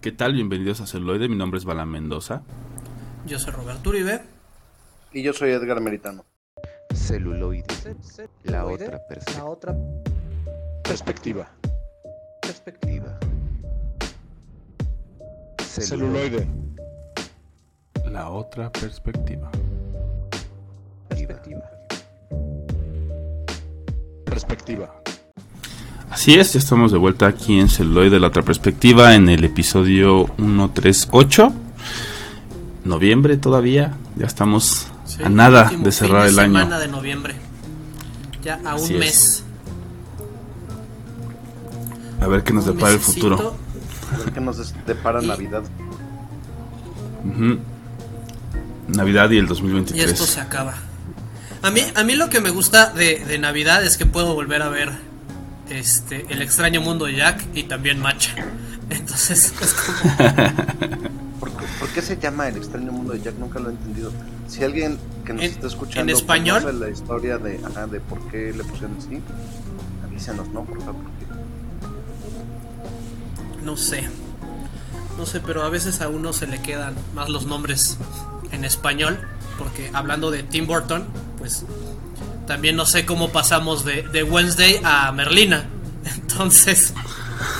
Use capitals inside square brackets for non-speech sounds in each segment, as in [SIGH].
¿Qué tal? Bienvenidos a Celuloide. Mi nombre es Bala Mendoza. Yo soy Roberto Uribe. Y yo soy Edgar Meritano. Celuloide. La otra perspectiva. La otra perspectiva. Perspectiva. Celuloide. La otra perspectiva. Perspectiva. Perspectiva. Así es, ya estamos de vuelta aquí en Celuloide de la otra perspectiva en el episodio 138. Noviembre todavía, ya estamos Sí, a nada de cerrar fin el año. semana de noviembre. Ya a Así un es. mes. A ver qué nos Un depara el futuro. A ver qué nos depara Y- Navidad. Navidad y el Y esto 2023. se acaba. A mí, a mí lo que me gusta de, de Navidad es que puedo volver a ver este El extraño mundo de Jack y también Macha. Entonces, [LAUGHS] es como- [LAUGHS] ¿Por, qué- por qué se llama El extraño mundo de Jack? Nunca lo he entendido. Si alguien que nos En- está escuchando en español. conoce la historia de, ajá, de por qué le pusieron así, avísenos, ¿no? Por favor. porque- no sé. No sé, pero a veces a uno se le quedan más los nombres en español. Porque hablando de Tim Burton, pues también no sé cómo pasamos de, de Wednesday a Merlina. [LAUGHS] Entonces,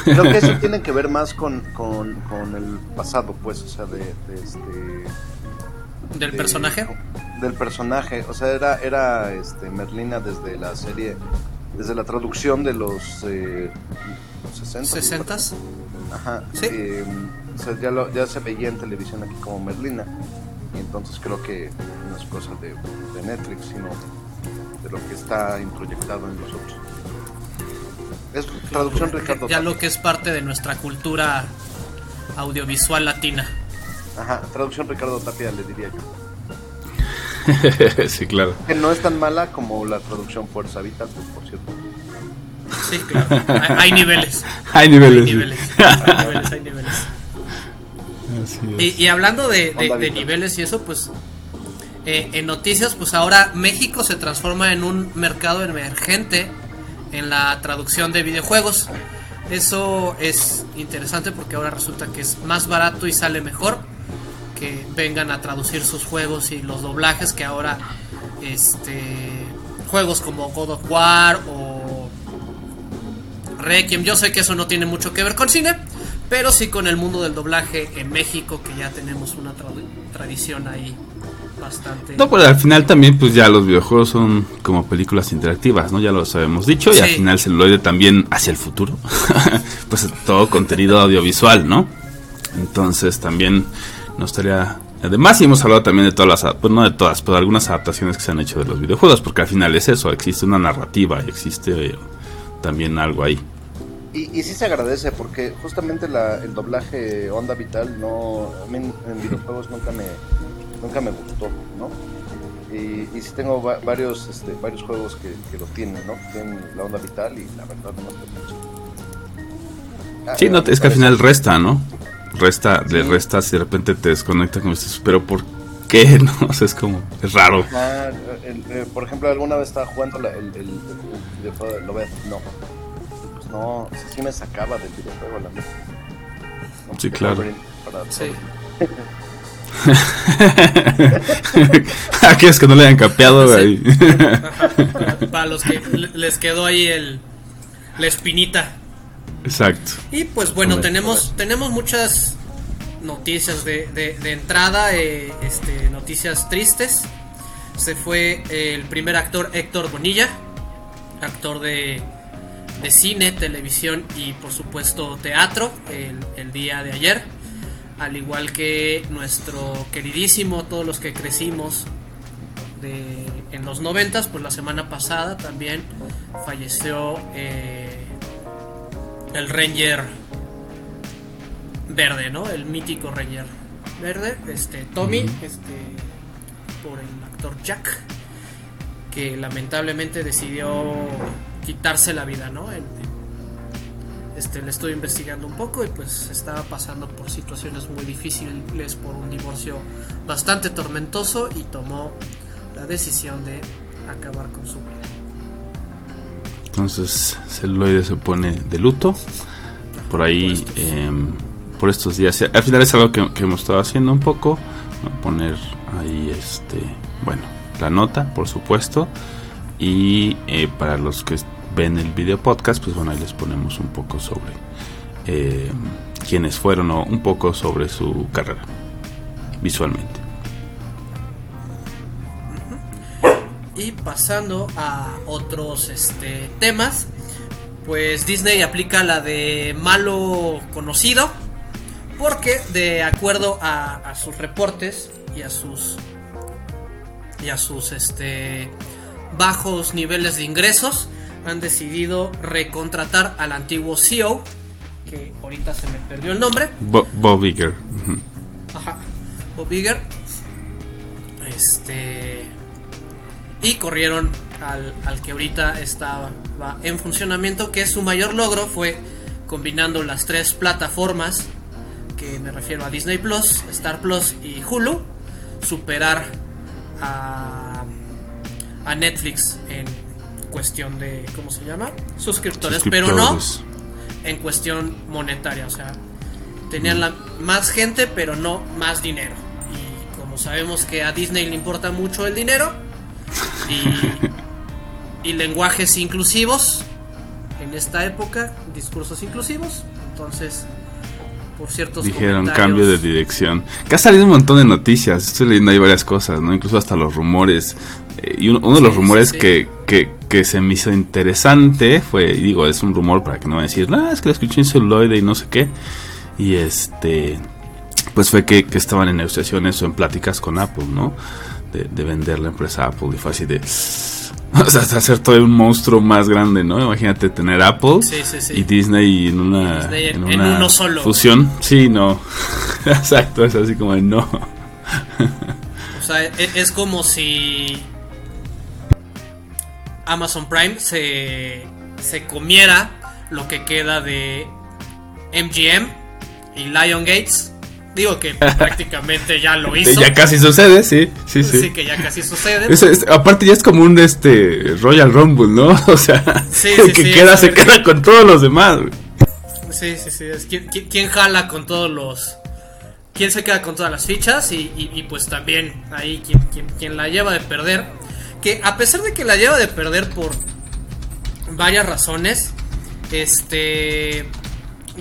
Creo que eso [LAUGHS] tiene que ver más con, con, con el pasado, pues, o sea, de, de este... del de- personaje. Del personaje, o sea, era, era este, Merlina desde la serie, desde la traducción de los eh, 60. ¿60s? Ajá. Sí. eh, o sea, ya, lo- ya se veía en televisión aquí como Merlina. Y entonces creo que no es cosa de, de Netflix, sino de lo que está introyectado en los otros. Es traducción Ricardo. Ya Tapia. lo que es parte de nuestra cultura audiovisual latina. Ajá, traducción Ricardo Tapia le diría yo. [LAUGHS] sí, claro. Que no es tan mala como la traducción Fuerza Vital, pues, por cierto. Sí, claro. Hay, hay niveles. [LAUGHS] Hay niveles. Hay sí. niveles. Hay niveles, hay niveles. Así es. Y, y hablando de, de- de niveles y eso, pues eh, en noticias, pues ahora México se transforma en un mercado emergente en la traducción de videojuegos. Eso es interesante porque ahora resulta que es más barato y sale mejor que vengan a traducir sus juegos y los doblajes que ahora este juegos como God of War o Requiem. Yo sé que eso no tiene mucho que ver con cine, pero sí con el mundo del doblaje en México, que ya tenemos una tradu- tradición ahí bastante. No, pero al final también, pues ya los videojuegos son como películas interactivas, ¿no? Ya lo habíamos dicho. Y al final celuloide también hacia el futuro. [LAUGHS] pues todo contenido audiovisual, ¿no? Entonces también nos estaría... Además, y hemos hablado también de todas las... Pues no de todas, pero de algunas adaptaciones que se han hecho de los videojuegos. Porque al final es eso, existe una narrativa y existe eh, también algo ahí. Y, y sí se agradece porque justamente la, el doblaje Onda Vital no a mí en, videojuegos nunca me nunca me gustó, ¿no? Y, y sí tengo va- varios este, varios juegos que, que lo tienen, ¿no? Que tienen la Onda Vital y la verdad no me gusta. Ah, Sí, no, es que al final resta, ¿no? Resta, le restas y de repente te desconecta como dices, pero ¿por qué? [LAUGHS] No, o sea, es como, es raro. Ah, el- eh, por ejemplo, alguna vez estaba jugando la- el, el, el Lobet, no. No, o sea, sí me sacaba del videojuego la neta. No, Sí, claro. Sí. [LAUGHS] Aquí es que no le hayan capeado Sí. ahí. [LAUGHS] Para, los que le- les quedó ahí el la espinita. Exacto. Y pues bueno, tenemos, tenemos muchas noticias de, de- de entrada, eh, este, noticias tristes. Se fue el primer actor Héctor Bonilla, actor de, de cine, televisión y por supuesto teatro el, el día de ayer. Al igual que nuestro queridísimo, todos los que crecimos de, en los noventas, pues la semana pasada también falleció eh, el Ranger verde, ¿no? El mítico Ranger verde, este Tommy, este por el actor Jack, que lamentablemente decidió quitarse la vida, ¿no? Este, le estoy investigando un poco y pues estaba pasando por situaciones muy difíciles por un divorcio bastante tormentoso y tomó la decisión de acabar con su vida. Entonces, celuloide se pone de luto. Por ahí, eh, por estos días. Al final es algo que, que hemos estado haciendo un poco, poner ahí este, bueno, la nota, por supuesto, y eh, para los que ven el video podcast, pues bueno, ahí les ponemos un poco sobre eh, quiénes fueron o un poco sobre su carrera visualmente. Y pasando a otros este, temas, pues Disney aplica la de malo conocido, porque de acuerdo a, a sus reportes y a sus y a sus este bajos niveles de ingresos, han decidido recontratar al antiguo CEO, que ahorita se me perdió el nombre, Bo- Bob Iger. Ajá. Bob Iger. Este. Y corrieron al, al que ahorita estaba en funcionamiento, que su mayor logro fue combinando las tres plataformas, que me refiero a Disney Plus, Star Plus y Hulu, superar a, a Netflix en cuestión de, ¿cómo se llama? Suscriptores, pero no en cuestión monetaria, o sea, tenían la, más gente, pero no más dinero. Y como sabemos que a Disney le importa mucho el dinero y, [LAUGHS] y lenguajes inclusivos en esta época, discursos inclusivos, entonces por ciertos Dijeron cambio de dirección. Que ha salido un montón de noticias. Estoy leyendo ahí varias cosas, ¿no? Incluso hasta los rumores. Y uno, uno de los Sí, rumores sí, sí. Que, que, que se me hizo interesante fue, y digo, es un rumor para que no vayan a decir, no, es que lo escuché en celuloide y no sé qué. Y este, pues fue que, que estaban en negociaciones o en pláticas con Apple, ¿no? De, de vender la empresa a Apple y fue así de... [LAUGHS] O sea, hasta hacer todo un monstruo más grande, ¿no? Imagínate tener Apple Sí, sí, sí. y Disney en una, Disney en- una uno solo. fusión. Sí, no. [LAUGHS] Exacto, es así como de no. [LAUGHS] O sea, e- es, como si Amazon Prime se, se comiera lo que queda de MGM y Lion Gates. Digo que [LAUGHS] prácticamente ya lo hizo. Ya casi sucede, sí, sí, sí. Sí, que ya casi sucede. Es- es- aparte ya es como un este Royal Rumble, ¿no? [LAUGHS] O sea, Sí, el [LAUGHS] sí, que sí, queda se queda con todos los demás. Sí, sí, sí. es ¿quién, quién- quién jala con todos los. ¿Quién se queda con todas las fichas? Y, y- y pues también ahí quien, quien- quien la lleva de perder. Que a pesar de que la lleva de perder por varias razones, este.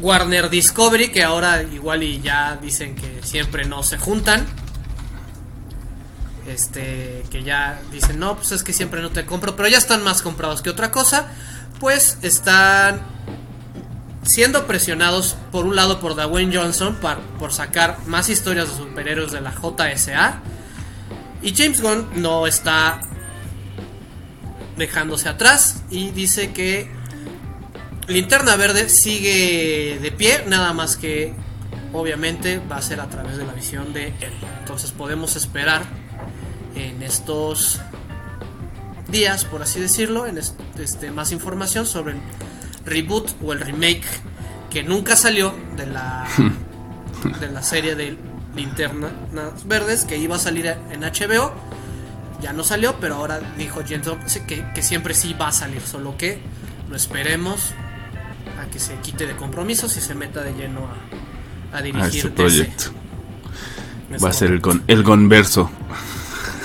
Warner Discovery, que ahora igual y ya dicen que siempre no se juntan. Este, que ya dicen, no, pues es que siempre no te compro, pero ya están más comprados que otra cosa. Pues están siendo presionados por un lado por Dwayne Johnson par- por sacar más historias de superhéroes de la JSA y James Gunn no está dejándose atrás y dice que Linterna Verde sigue de pie, nada más que obviamente va a ser a través de la visión de él. Entonces podemos esperar en estos días, por así decirlo, en est- este, más información sobre el reboot o el remake que nunca salió de la [LAUGHS] de la serie de Linternas Verdes que iba a salir en HBO. Ya no salió, pero ahora dijo Jensen que, que siempre sí va a salir, solo que lo esperemos a que se quite de compromisos y se meta de lleno a, a dirigir A este proyecto. Va a ser el, con, el gonverso.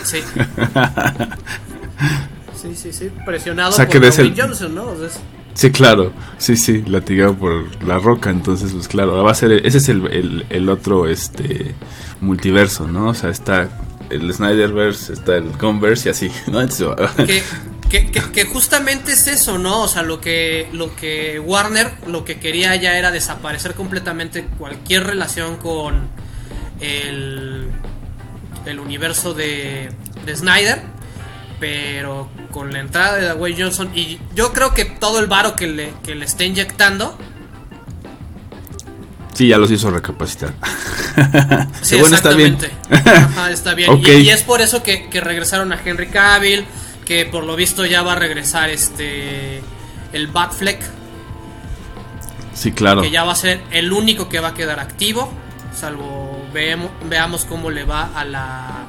Sí. [LAUGHS] sí, sí, sí. Presionado O sea, por Dwayne el- Johnson, ¿no? O sea, es- Sí, claro. Sí, sí, latigado por la roca. Entonces, pues claro, va a ser. Ese es el, el, el otro este multiverso, ¿no? O sea, está el Snyderverse, está el Converse y así, [LAUGHS] ¿no? Que- que justamente es eso, ¿no? O sea, lo que, lo que Warner lo que quería ya era desaparecer completamente cualquier relación con el, el universo de, de Snyder. Pero con la entrada de Dwayne Johnson y yo creo que todo el varo que le, que le está inyectando sí, ya los hizo recapacitar. [LAUGHS] Sí, bueno, está bien. Ajá, está bien. [LAUGHS] Y, y es por eso que, que regresaron a Henry Cavill, que por lo visto ya va a regresar este el Batfleck, Sí, claro. que ya va a ser el único que va a quedar activo, salvo veamos, veamos cómo le va a la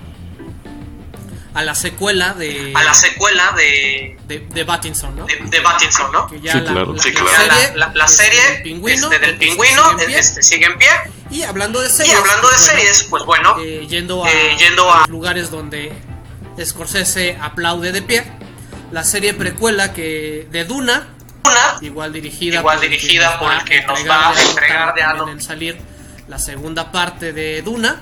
a la secuela de a la secuela de, de, de Battinson, ¿no? de, de Pattinson, ¿no? Que ya Sí, la, claro. la- Sí, la Ya serie, la, la- la este, serie del pingüino, este, del pingüino sigue en pie. este, sigue en pie Y hablando de Y series. hablando de pues, bueno, series, pues bueno, eh, yendo a, eh, yendo a- lugares donde Scorsese aplaude de pie. La serie precuela que de Duna, una igual dirigida Igual por el dirigida por el que a nos va a entregar de adop- en salir la segunda parte de Duna.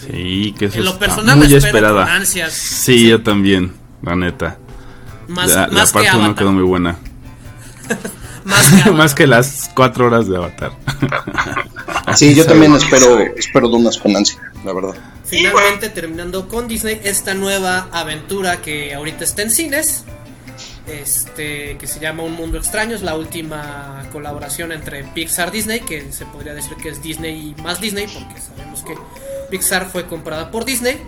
Sí, que eso En lo está personal muy la esperada. con ansias. Sí, yo también, la neta. Más, la, la más que parte 1 Avatar. quedó muy buena. [LAUGHS] Más que, [LAUGHS] Más que las 4 horas de Avatar. Sí, yo también espero, espero Dunas con ansia, la verdad. Finalmente terminando con Disney esta nueva aventura que ahorita está en cines. Este que se llama Un Mundo Extraño, es la última colaboración entre Pixar y Disney, que se podría decir que es Disney y más Disney, porque sabemos que Pixar fue comprada por Disney,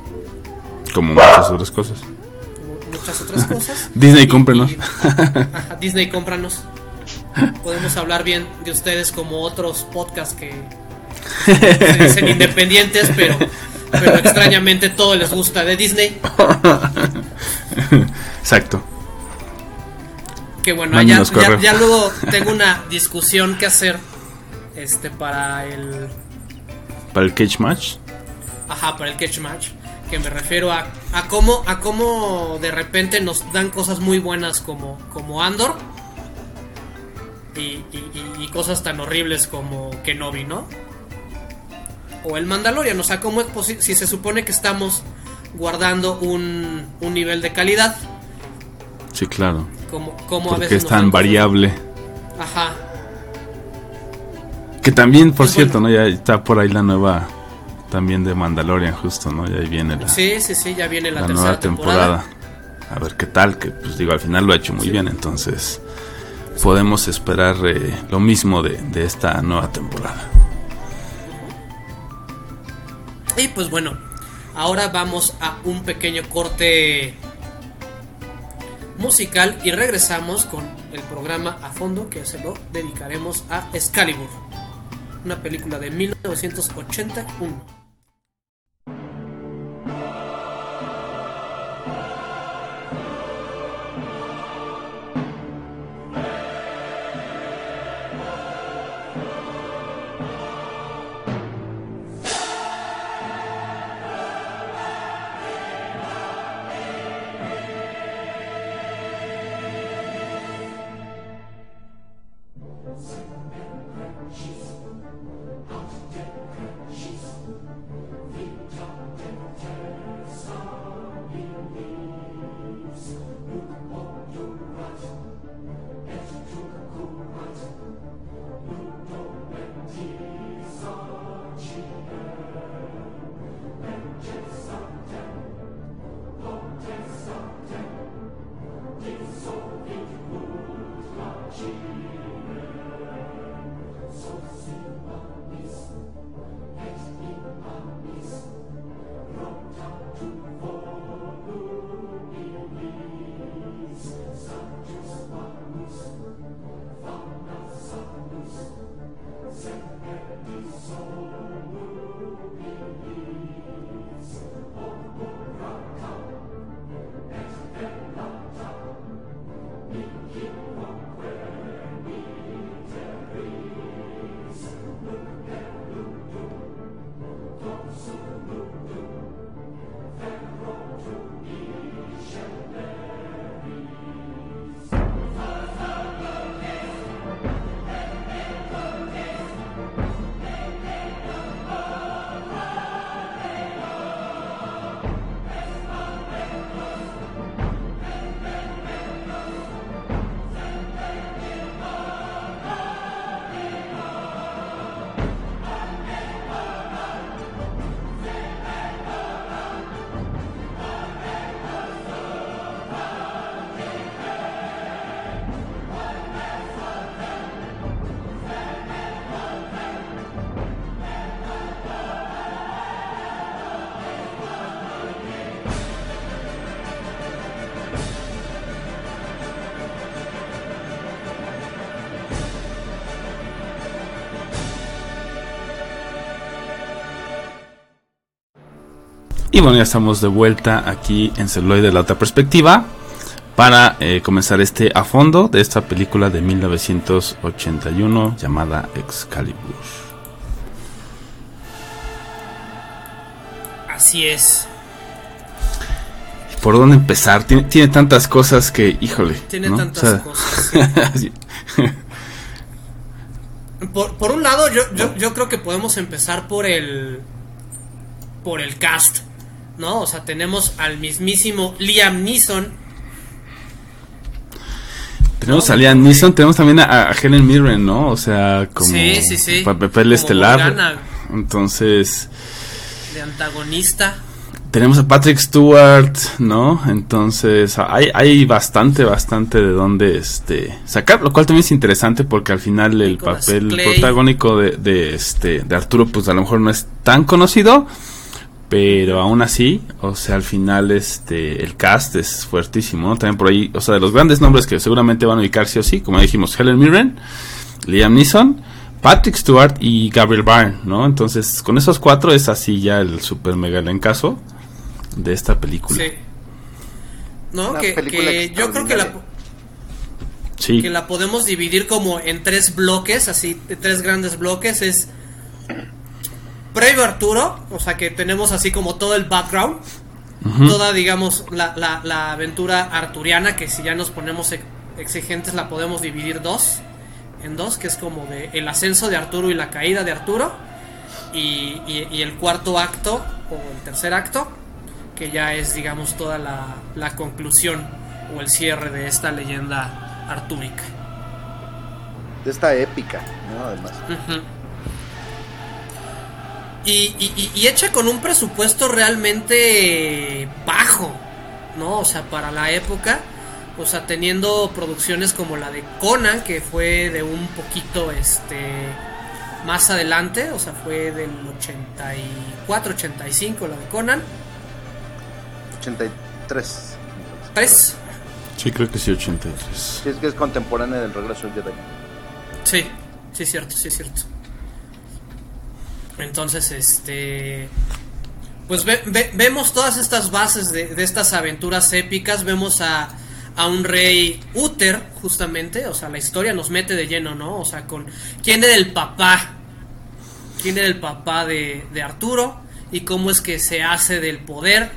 Como muchas otras cosas. como muchas otras cosas. [LAUGHS] Disney, Y- cómprenos. y- ajá, Disney, cómpranos. Podemos hablar bien de ustedes como otros podcasts que se dicen [LAUGHS] independientes, pero, pero extrañamente todo les gusta de Disney. Exacto. Que bueno, ya, ya luego tengo una discusión que hacer este para el Para el Cage Match. Ajá, para el catch match, que me refiero a, a cómo a cómo de repente nos dan cosas muy buenas como como Andor y, y- y- y cosas tan horribles como Kenobi, ¿no? O el Mandalorian, o sea, cómo es posible si se supone que estamos guardando un, un nivel de calidad, Sí, claro. como, como a veces es tan cosas- variable. Ajá, Que también, por cierto, bueno. ¿no? Ya está por ahí la nueva. También de Mandalorian, justo, ¿no? Ya ahí viene la, Sí, sí, sí, ya viene la, la tercera nueva temporada. temporada. A ver qué tal. Que, pues digo, al final lo ha hecho muy bien. Entonces, podemos esperar eh, lo mismo de, de esta nueva temporada. Y pues bueno, ahora vamos a un pequeño corte musical y regresamos con el programa a fondo que se lo dedicaremos a Excalibur, una película de 1981. Y bueno, ya estamos de vuelta aquí en Celuloid de la otra perspectiva para eh, comenzar este a fondo de esta película de 1981 llamada Excalibur. Así es. ¿Por dónde empezar? Tiene, tantas cosas que, híjole. Tiene tantas cosas. [LAUGHS] Por, un lado, yo, yo creo que podemos empezar por el. por el cast ¿No? O sea, tenemos al mismísimo Liam Neeson. Tenemos a Liam Neeson, tenemos también a, a Helen Mirren, ¿no? O sea, como Sí, sí, sí. pa- papel estelar. Entonces, de antagonista. tenemos a Patrick Stewart, ¿no? Entonces, hay, hay bastante, bastante de dónde este sacar, lo cual también es interesante porque al final el Nicolas papel Clay. protagónico de, de este de Arturo pues a lo mejor no es tan conocido, pero aún así, o sea, al final este el cast es fuertísimo, ¿no? También por ahí, o sea, de los grandes nombres que seguramente van a ubicar sí o sí, como dijimos, Helen Mirren, Liam Neeson, Patrick Stewart y Gabriel Byrne, ¿no? Entonces, con esos cuatro es así ya el super mega elencazo de esta película. Sí. ¿No? Una Que, yo creo que la, Sí. que la podemos dividir como en tres bloques, así, de tres grandes bloques. Es previo a Arturo, o sea que tenemos así como todo el background, Ujú. toda, digamos, la, la, la aventura arturiana, que si ya nos ponemos ex- exigentes la podemos dividir dos, en dos, que es como de el ascenso de Arturo y la caída de Arturo, y, y- y el cuarto acto, o el tercer acto, que ya es, digamos, toda la, la conclusión o el cierre de esta leyenda artúrica. De esta épica, ¿no? Además. Y, y- y- y hecha con un presupuesto realmente bajo, ¿no? O sea, para la época, o sea, teniendo producciones como la de Conan, que fue de un poquito, este, más adelante, o sea, fue del 84, 85 la de Conan. 83. ¿Tres? Sí, creo que sí, 83. Sí, es que es contemporánea del regreso del Jedi. Sí, sí es cierto, sí es cierto. Entonces, este... Pues ve- ve- vemos todas estas bases de, de estas aventuras épicas, vemos a, a un rey Uther, justamente, o sea, la historia nos mete de lleno, ¿no? O sea, con quién era el papá, quién era el papá de, de Arturo y cómo es que se hace del poder.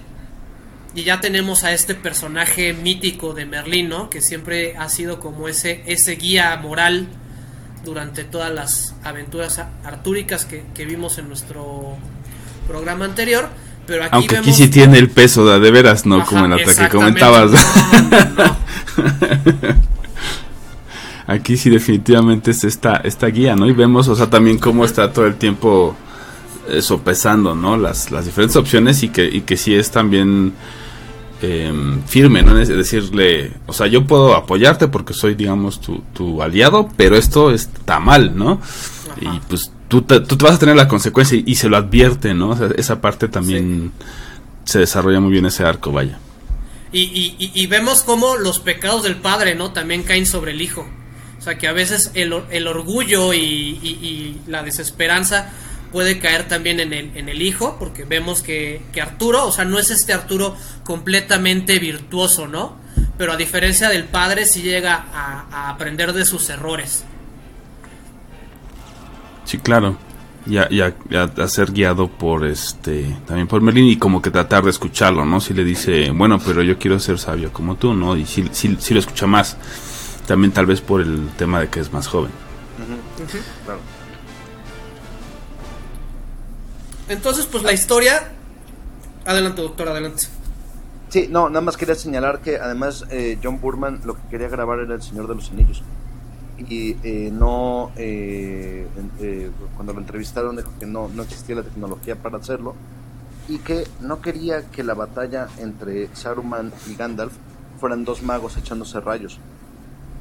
Y ya tenemos a este personaje mítico de Merlín, ¿no? Que siempre ha sido como ese, ese guía moral durante todas las aventuras artúricas que, que vimos en nuestro programa anterior. Pero aquí Aunque aquí sí tiene el peso de, de veras, ¿no? Ajá, Como en la que comentabas. No, no, no. [LAUGHS] Aquí sí definitivamente es esta, esta guía, ¿no? Y vemos, o sea, también cómo está todo el tiempo eh, sopesando, ¿no? Las, las diferentes opciones y que, y que sí es también em, firme, ¿no? Es decirle, o sea, yo puedo apoyarte porque soy, digamos, tu, tu aliado, pero esto está mal, ¿no? Y pues tú te, tú te vas a tener la consecuencia y, y se lo advierte, ¿no? O sea, esa parte también se desarrolla muy bien ese arco, vaya. Y, y- y- vemos cómo los pecados del padre, ¿no? También caen sobre el hijo. O sea, que a veces el, or- el orgullo y la desesperanza puede caer también en el, en el hijo, porque vemos que, que Arturo, o sea, no es este Arturo completamente virtuoso, ¿no? Pero a diferencia del padre, sí llega a, a aprender de sus errores. Sí, claro. Y a, y a- y a- a ser guiado por este también por Merlin y como que tratar de escucharlo, ¿no? Si le dice, bueno, pero yo quiero ser sabio como tú, ¿no? Y si, si, si lo escucha más. También tal vez por el tema de que es más joven. Claro. Entonces, pues la historia... Adelante, doctor, adelante. Sí, no, nada más quería señalar que además eh, John Burman lo que quería grabar era El Señor de los Anillos. Y eh, no, eh, eh, cuando lo entrevistaron dijo que no, no existía la tecnología para hacerlo y que no quería que la batalla entre Saruman y Gandalf fueran dos magos echándose rayos.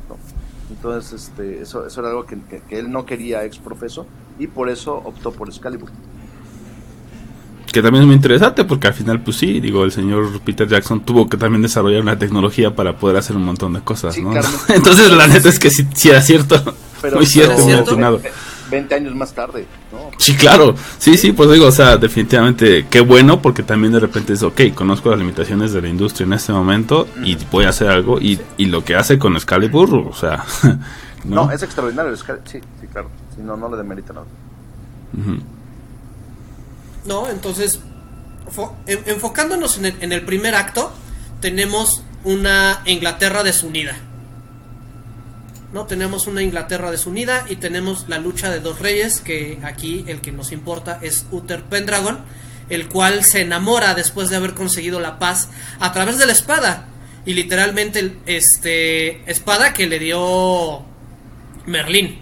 ¿no? Entonces, este, eso, eso era algo que, que- que él no quería ex profeso y por eso optó por Excalibur. Que también es muy interesante porque al final, pues sí, digo, el señor Peter Jackson tuvo que también desarrollar una tecnología para poder hacer un montón de cosas, Sí, ¿no? claro. [LAUGHS] Entonces la neta es que sí, sí era cierto. muy cierto, pero muy cierto. atinado. 20 años más tarde, ¿no? Sí, claro. Sí, sí, pues digo, o sea, definitivamente qué bueno porque también de repente es, ok, conozco las limitaciones de la industria en este momento y voy a hacer algo y, y lo que hace con Excalibur, o sea, [LAUGHS] No, ¿no? es extraordinario. sí, sí, claro. Sí, no, no le demerita nada. Ujú. ¿No? Entonces, fo- en- enfocándonos en el, en el primer acto, tenemos una Inglaterra desunida. No, tenemos una Inglaterra desunida y tenemos la lucha de dos reyes, que aquí el que nos importa es Uther Pendragon, el cual se enamora después de haber conseguido la paz a través de la espada. Y literalmente, este, espada que le dio Merlín.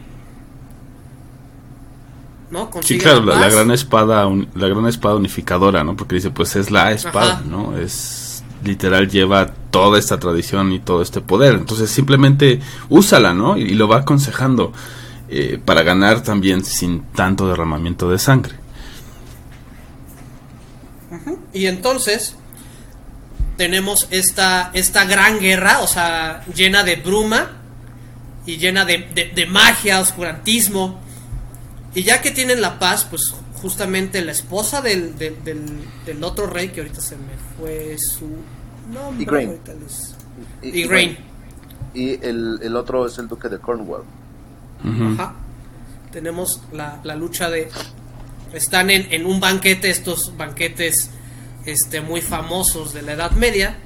¿No? Sí, claro, la, gran espada, un- la gran espada unificadora, ¿no? Porque dice, pues es la espada, Ajá. ¿no? Es literal lleva toda esta tradición y todo este poder. Entonces simplemente úsala, ¿no? Y, y lo va aconsejando eh, para ganar también sin tanto derramamiento de sangre. Y entonces tenemos esta, esta gran guerra, o sea, llena de bruma y llena de, de- de magia, oscurantismo. Y ya que tienen la paz, pues justamente la esposa del, del, del- del otro rey, que ahorita se me fue su nombre. Igraine. ahorita les- Y, Igraine. y el, el otro es el duque de Cornwall. Ajá. Tenemos la, la lucha de. Están en, en un banquete, estos banquetes este, muy famosos de la Edad Media.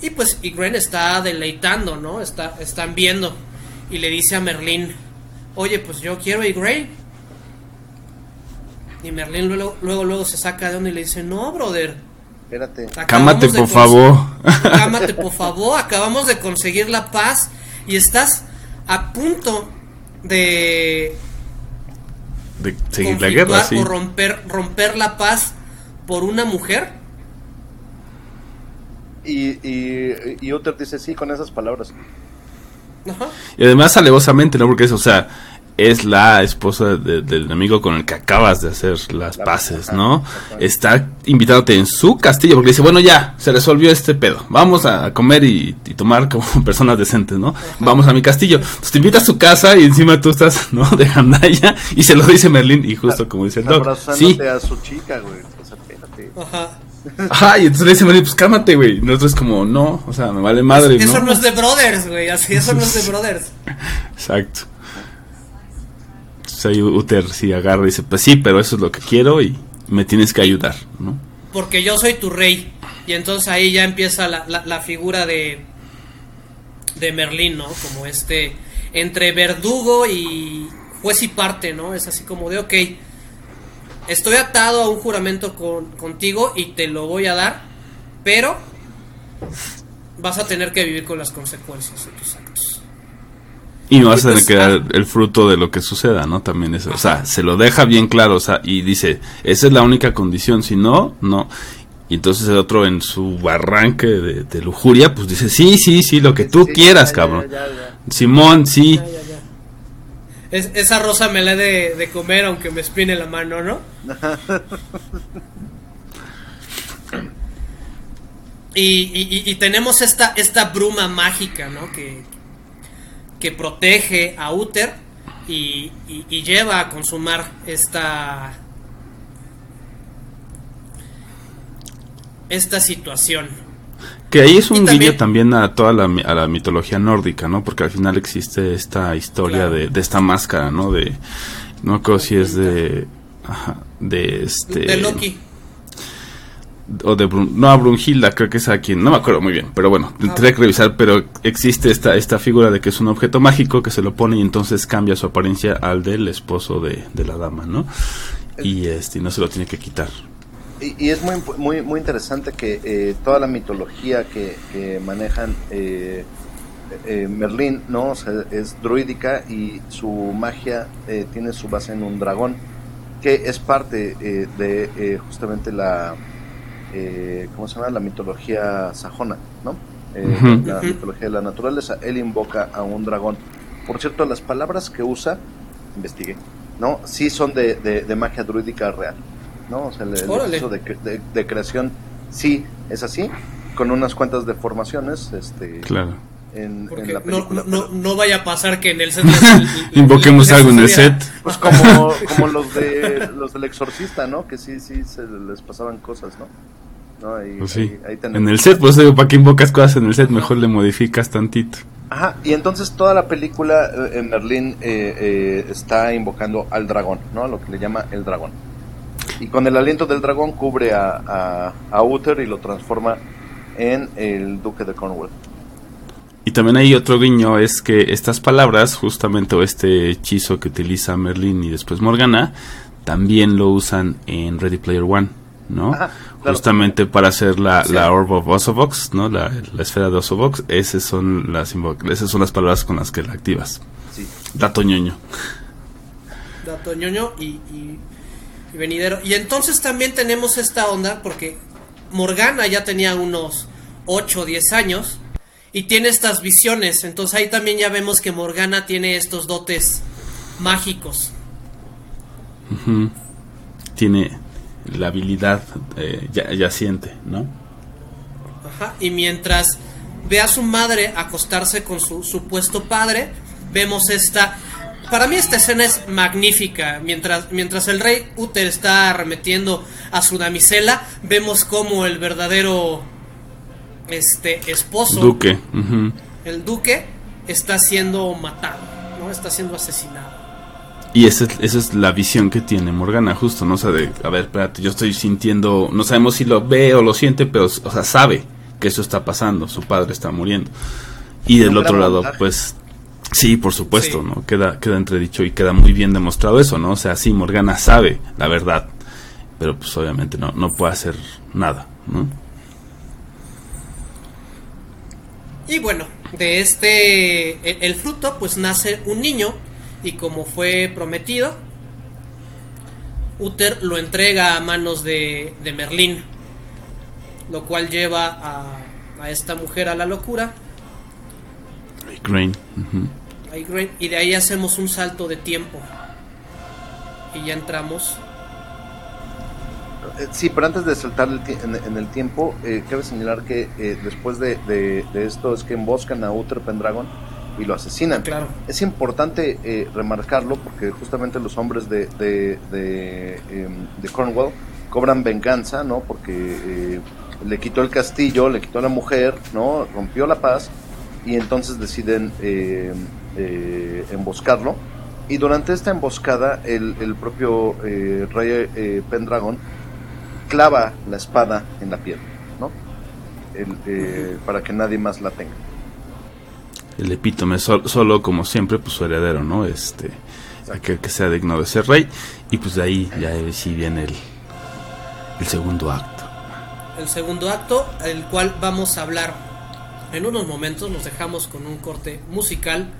Y pues Igraine está deleitando, ¿no? Está, están viendo. Y le dice a Merlín: Oye, pues yo quiero a Igraine. Y Merlín luego, luego, luego se saca de onda y le dice: No, brother. Espérate. acabamos Cámate, de por favor. [LAUGHS] Cámate, por favor. Acabamos de conseguir la paz y estás a punto de De seguir la guerra, sí. o romper, romper la paz por una mujer. Y, y, y Uther dice sí con esas palabras. Ajá. Y además alevosamente, ¿no? Porque es, o sea, es la esposa de- del amigo con el que acabas de hacer las La- paces, ¿no? ajá. Está invitándote en su castillo porque dice, bueno, ya, se resolvió este pedo. Vamos a comer y, y tomar como [LAUGHS] personas decentes, ¿no? Vamos a mi castillo. Entonces te invita a su casa y encima tú estás, [LAUGHS] ¿no? De gandalla y se lo dice Merlin y justo como dice el doc. Abrazándote Sí. a su chica, güey. O sea, espérate. Ajá. Ajá, y entonces le dice Merlin, pues cálmate, güey. Y nosotros como, no, o sea, me vale madre, Eso ¿no? no es de Brothers, güey. Así, eso no es de [LAUGHS] Brothers. Exacto. Entonces ahí Uther sí agarra y dice, pues sí, pero eso es lo que quiero y me tienes que ayudar, ¿no? Porque yo soy tu rey. Y entonces ahí ya empieza la, la, la figura de. de Merlín, ¿no? Como este. Entre verdugo y juez y parte, ¿no? Es así como de, ok. Estoy atado a un juramento con, contigo y te lo voy a dar. Pero. Vas a tener que vivir con las consecuencias actos. Y no vas a tener que dar el fruto de lo que suceda, ¿no? También eso. O sea, se lo deja bien claro, o sea, y dice, esa es la única condición, si no, no. Y entonces el otro en su arranque de, de lujuria, pues dice, sí, sí, sí, lo que tú Sí, quieras, ya, cabrón. ya, ya. Simón, sí. Ya, ya, ya. Es- esa rosa me la he de, de comer aunque me espine la mano, ¿no? [LAUGHS] y, y- y- y tenemos esta, esta bruma mágica, ¿no? Que, que protege a Uther y, y- y lleva a consumar esta esta situación. Que ahí es un también- guiño también a toda la, mi- a la mitología nórdica, ¿no? Porque al final existe esta historia Claro. de, de esta máscara, ¿no? De, no acuerdo si es de, ajá, de este... de Loki. O de Brun- no, a Brunhilda, creo que es a quien, no me acuerdo muy bien, pero bueno, Ah, tendría que revisar, pero existe esta, esta figura de que es un objeto mágico que se lo pone y entonces cambia su apariencia al del esposo de, de la dama, ¿no? Y este, no se lo tiene que quitar. Y, y es muy, muy, muy interesante que eh, toda la mitología que, que manejan eh, eh, Merlín, ¿no? O sea, es druídica y su magia eh, tiene su base en un dragón, que es parte eh, de eh, justamente la, eh, ¿cómo se llama? La mitología sajona, ¿no? Eh. La mitología de la naturaleza. Él invoca a un dragón. Por cierto, las palabras que usa, investigué, ¿no? Sí son de, de, de magia druídica real, ¿no? O sea, el, proceso de- de creación sí es así, con unas cuantas deformaciones, este, Claro. En, en la no, película. no, no, vaya a pasar que en el set Invoquemos algo en el set. Pues como, [LAUGHS] como los de los del exorcista, ¿no? Que sí, sí, se les pasaban cosas, ¿no? ¿No? Ahí, Pues sí. ahí- ahí. En el set, pues digo, ¿para qué invocas cosas en el set? Mejor le modificas tantito. Ajá, y entonces toda la película eh, en Merlín eh, eh, está invocando al dragón, ¿no? Lo que le llama el dragón. Y con el aliento del dragón cubre a, a, a Uther y lo transforma en el duque de Cornwall. Y también hay otro guiño, es que estas palabras, justamente, o este hechizo que utiliza Merlin y después Morgana, también lo usan en Ready Player One, ¿no? Ajá, claro. Justamente para hacer la, la Orb of Osovox, ¿no? La, la esfera de Osovox, esas son las esas son las palabras con las que la activas. Sí. Dato ñoño. Dato ñoño y, y, y venidero. Y entonces también tenemos esta onda porque Morgana ya tenía unos 8 o 10 años y tiene estas visiones. Entonces ahí también ya vemos que Morgana tiene estos dotes mágicos. Tiene la habilidad eh, ya- yaciente, ¿no? Ajá, Y mientras ve a su madre acostarse con su supuesto padre, vemos esta... Para mí esta escena es magnífica. Mientras, mientras el rey Uther está arremetiendo a su damisela, vemos como el verdadero este esposo, Duque. el duque, está siendo matado, ¿no? Está siendo asesinado. Y esa es, esa es la visión que tiene Morgana, justo, ¿no? O sea, de, a ver, espérate, yo estoy sintiendo, no sabemos si lo ve o lo siente, pero, o sea, sabe que eso está pasando, su padre está muriendo. Y del otro lado, montaje. pues, sí, por supuesto, Sí. ¿no? Queda, queda entredicho y queda muy bien demostrado eso, ¿no? O sea, sí, Morgana sabe la verdad, pero pues obviamente no, no puede hacer nada, ¿no? Y bueno, de este el, el fruto pues nace un niño y como fue prometido, Uther lo entrega a manos de, de Merlín, lo cual lleva a, a esta mujer a la locura. Grain. Y de ahí hacemos un salto de tiempo. Y ya entramos. Eh, Sí, pero antes de saltar el en, en el tiempo, eh, cabe señalar que eh, después de, de- de esto es que emboscan a Uther Pendragon y lo asesinan. Claro. Es importante eh, remarcarlo porque justamente los hombres de, de, de, em, de Cornwall cobran venganza, ¿no? Porque le quitó el castillo, le quitó a la mujer, ¿no? Rompió la paz y entonces deciden eh, emboscarlo. Y durante esta emboscada, el, el propio rey Pendragon clava la espada en la piel, ¿no? El, eh, Para que nadie más la tenga. el epítome, sol- solo como siempre, pues su heredero, ¿no? Este, aquel que sea digno de ser rey, y pues de ahí ya sí viene el, el segundo acto. El segundo acto, el cual vamos a hablar en unos momentos. Nos dejamos con un corte musical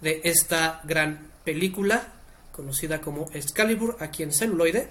de esta gran película conocida como Excalibur aquí en celuloide.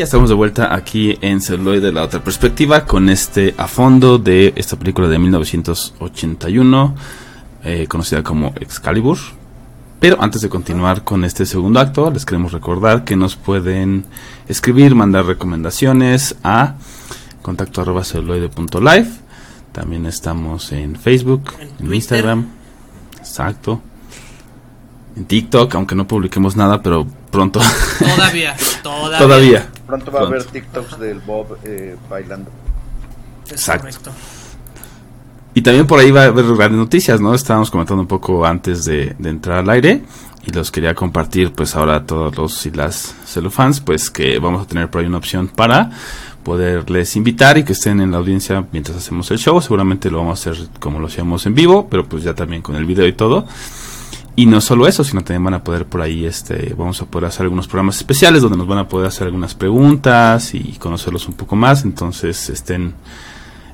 Ya estamos de vuelta aquí en Celuloid de la otra perspectiva con este a fondo de esta película de 1981 eh, conocida como Excalibur. Pero antes de continuar con este segundo acto, les queremos recordar que nos pueden escribir, mandar recomendaciones a contacto arroba celuloide.live. También estamos en Facebook, En. Instagram, exacto, en TikTok, aunque no publiquemos nada, pero pronto. Todavía, [LAUGHS] todavía. Todavía. Pronto va a haber. TikToks del Bob eh, bailando. Es Exacto. correcto. Y también por ahí va a haber grandes noticias, ¿no? Estábamos comentando un poco antes de, de entrar al aire y los quería compartir pues ahora a todos los y las celufans, pues que vamos a tener por ahí una opción para poderles invitar y que estén en la audiencia mientras hacemos el show. Seguramente lo vamos a hacer como lo hacíamos en vivo, pero pues ya también con el video y todo. Y no solo eso, sino también van a poder por ahí, este, vamos a poder hacer algunos programas especiales donde nos van a poder hacer algunas preguntas y conocerlos un poco más. Entonces estén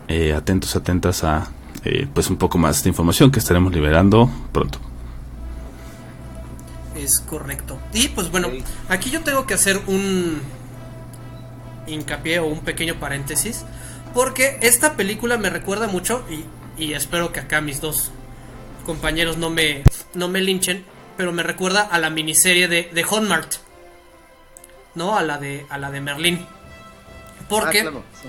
eh, atentos, atentas a eh, pues un poco más de información que estaremos liberando pronto. Es correcto. Y pues bueno, aquí yo tengo que hacer un hincapié o un pequeño paréntesis. Porque esta película me recuerda mucho, y, y espero que acá mis dos compañeros no me, no me linchen, pero me recuerda a la miniserie de, de Hallmark. ¿No? A la de, a la de Merlín. Porque Ah, claro, sí.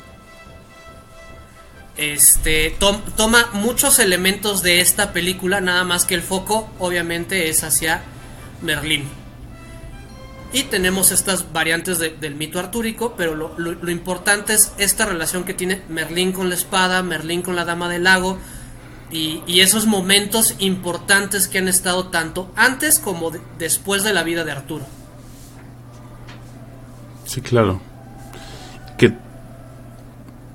este tom- toma muchos elementos de esta película, nada más que el foco obviamente es hacia Merlín. Y tenemos estas variantes de- del mito artúrico, pero lo, lo- lo importante es esta relación que tiene Merlín con la espada, Merlín con la dama del lago, y, y esos momentos importantes que han estado tanto antes como de- después de la vida de Arturo. Sí, claro. Que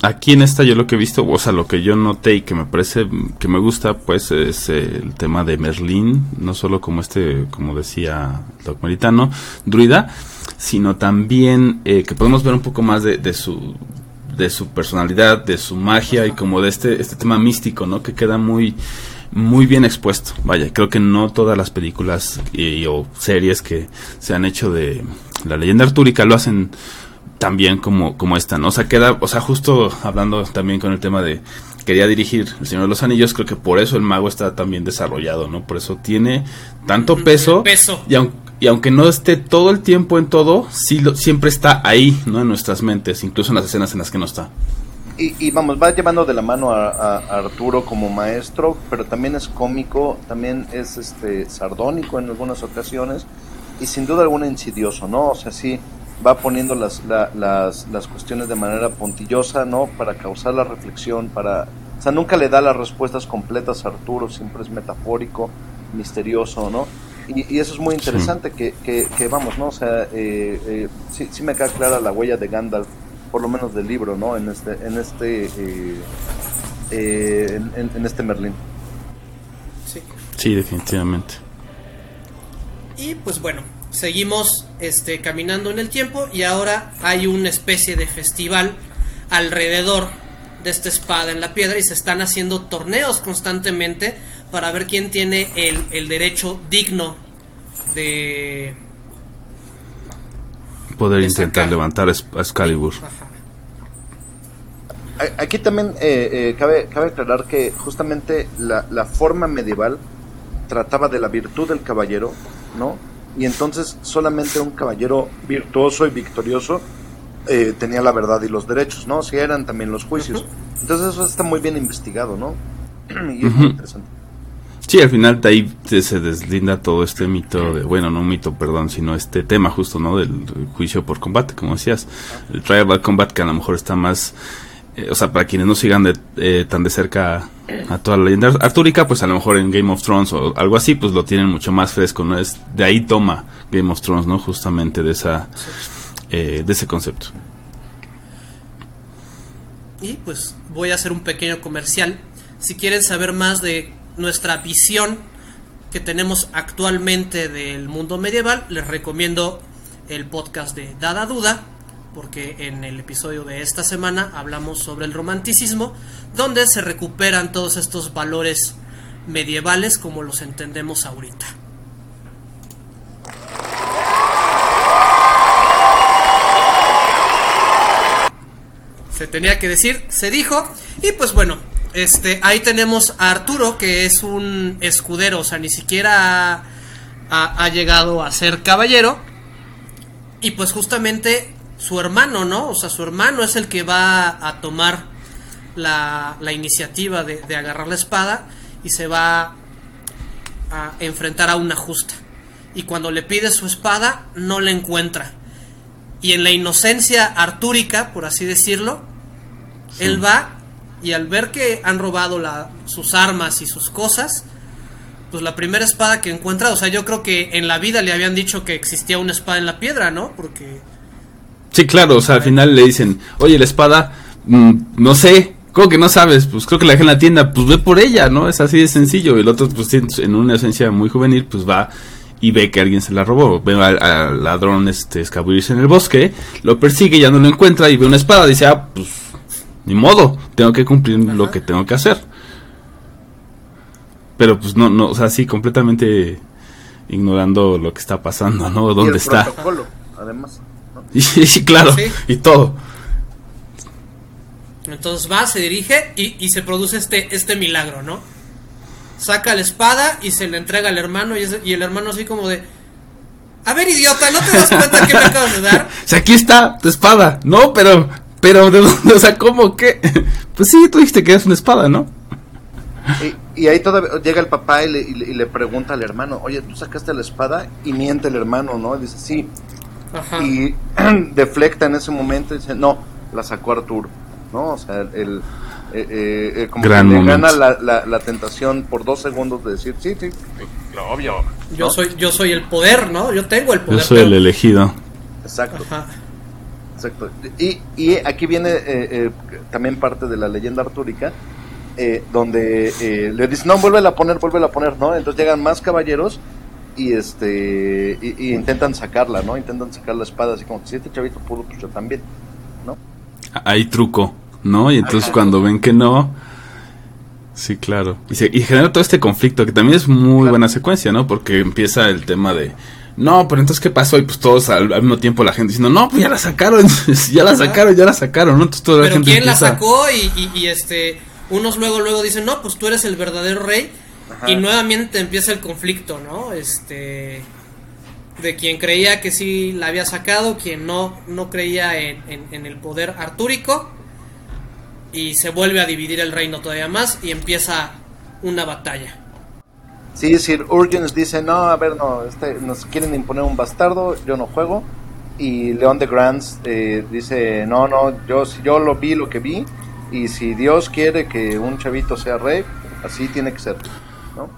aquí en esta yo lo que he visto, o sea, lo que yo noté y que me parece que me gusta, pues es el tema de Merlín, no solo como este, como decía Doc Meritano, druida, sino también eh, que podemos ver un poco más de su de su personalidad, de su magia y como de este este tema místico, ¿no? Que queda muy muy bien expuesto. Vaya, creo que no todas las películas y, o series que se han hecho de la leyenda artúrica lo hacen tan bien como, como esta, ¿no? O sea, queda, o sea, justo hablando también con el tema de quería dirigir El Señor de los Anillos, creo que por eso el mago está tan bien desarrollado, ¿no? Por eso tiene tanto peso, peso. Y, aun- y aunque no esté todo el tiempo en todo, sí lo, siempre está ahí, ¿no? En nuestras mentes, incluso en las escenas en las que no está. Y, y vamos, va llevando de la mano a, a- Arturo como maestro, pero también es cómico, también es este sardónico en algunas ocasiones y sin duda alguna insidioso, ¿no? O sea, sí va poniendo las, la- las, las cuestiones de manera puntillosa, ¿no? Para causar la reflexión, para... O sea, nunca le da las respuestas completas a Arturo, siempre es metafórico, misterioso, ¿no? Y, y eso es muy interesante, que, que, que vamos, ¿no? O sea, eh, eh, sí, sí me queda clara la huella de Gandalf por lo menos del libro, ¿no? En este, en este, eh, eh, en, en- en este Merlín. Sí. Sí, definitivamente. Y pues bueno, seguimos este, caminando en el tiempo y ahora hay una especie de festival alrededor de esta espada en la piedra y se están haciendo torneos constantemente para ver quién tiene el, el derecho digno de... Poder De intentar sacar. levantar a Excalibur. Ajá. Aquí también eh, eh, cabe, cabe aclarar que justamente la, la forma medieval trataba de la virtud del caballero, ¿no? Y entonces solamente un caballero virtuoso y victorioso eh, tenía la verdad y los derechos, ¿no? Si eran también los juicios. Entonces eso está muy bien investigado, ¿no? [CLEARS THROAT] y es muy interesante. Sí, al final de ahí se deslinda todo este mito, de, bueno, no un mito, perdón, sino este tema justo, ¿no? Del juicio por combate, como decías. El trial by combat que a lo mejor está más, eh, o sea, para quienes no sigan de, eh, tan de cerca a toda la leyenda artúrica, pues a lo mejor en Game of Thrones o algo así, pues lo tienen mucho más fresco, ¿no? Es, de ahí toma Game of Thrones, ¿no? Justamente de esa, eh, de ese concepto. Y pues voy a hacer un pequeño comercial. Si quieren saber más de nuestra visión que tenemos actualmente del mundo medieval, les recomiendo el podcast de Dada Duda, porque en el episodio de esta semana hablamos sobre el romanticismo, donde se recuperan todos estos valores medievales como los entendemos ahorita. se tenía que decir, se dijo. Y pues bueno, este, ahí tenemos a Arturo, que es un escudero, o sea, ni siquiera ha, ha- ha llegado a ser caballero. Y pues justamente su hermano, ¿no? O sea, su hermano es el que va a tomar la, la iniciativa de, de agarrar la espada y se va a enfrentar a una justa. Y cuando le pide su espada, no la encuentra. Y en la inocencia artúrica, por así decirlo, él va y al ver que han robado la, sus armas y sus cosas, pues la primera espada que encuentra, o sea, yo creo que en la vida le habían dicho que existía una espada en la piedra, ¿no? Porque Sí, claro, o sea, al final le dicen, oye, la espada, mm, no sé, ¿cómo que no sabes? Pues creo que la dejé en la tienda, pues ve por ella, ¿no? Es así de sencillo. Y el otro, pues en- una esencia muy juvenil, pues va y ve que alguien se la robó. Ve al, al ladrón este, escabullirse en el bosque, lo persigue, ya no lo encuentra y ve una espada, dice, ah, pues ni modo, tengo que cumplir lo que tengo que hacer. Pero pues no, no, o sea, sí, completamente ignorando lo que está pasando, ¿no? Y ¿Dónde el está? protocolo, además. ¿no? [LAUGHS] Y, sí, claro, Sí. y todo. entonces va, se dirige y, y se produce este, este milagro, ¿no? Saca la espada y se le entrega al hermano y, es- y el hermano así como de... A ver, idiota, ¿no te das cuenta que me acabas de dar? [LAUGHS] O sea, aquí está tu espada. No, pero, pero, ¿de dónde? [LAUGHS] O sea, ¿cómo? ¿Qué? [LAUGHS] Pues sí, tú dijiste que es una espada, ¿no? Y, y ahí todavía llega el papá y le, y le- y le pregunta al hermano, oye, ¿tú sacaste la espada? Y miente el hermano, ¿no? Y dice, sí. Ajá. Y [CLEARS THROAT] deflecta en ese momento y dice, no, la sacó Arturo, ¿no? O sea, el... eh, eh, eh, como Gran que le gana la, la, la tentación por dos segundos de decir, sí, sí, lo obvio. Yo ¿no? soy, yo soy el poder, ¿no? Yo tengo el Yo poder. soy pero- el elegido. Exacto. Ajá. Exacto. Y, y aquí viene eh, eh, también parte de la leyenda artúrica, eh, donde eh, le dicen, no, vuelve a poner, vuelve a poner, ¿no? Entonces llegan más caballeros y este y, y intentan sacarla, ¿no? Intentan sacar la espada, así como, si este chavito pudo, pues yo también, ¿no? Hay truco, ¿no? Y entonces cuando ven que no... Sí, claro. Y, se, y genera todo este conflicto, que también es muy buena secuencia, ¿no? Porque empieza el tema de... No, pero entonces, ¿qué pasó? Y pues todos al, al mismo tiempo la gente diciendo, no, pues ya la sacaron, [LAUGHS] ya la sacaron, ya la sacaron, ¿no? Entonces toda la Pero gente ¿quién la sacó? Y, y- y, este, unos luego luego dicen, no, pues tú eres el verdadero rey. Ajá. Y nuevamente empieza el conflicto, ¿no? Este, de quien creía que sí la había sacado, quien no, no creía en, en- en el poder artúrico. Y se vuelve a dividir el reino todavía más y empieza una batalla. Sí, Sir Urgens dice, no, a ver, no, este, nos quieren imponer un bastardo, yo no juego. Y León de Grants eh, dice, no, no, yo, si yo lo vi, lo que vi, y si Dios quiere que un chavito sea rey, así tiene que ser, ¿no?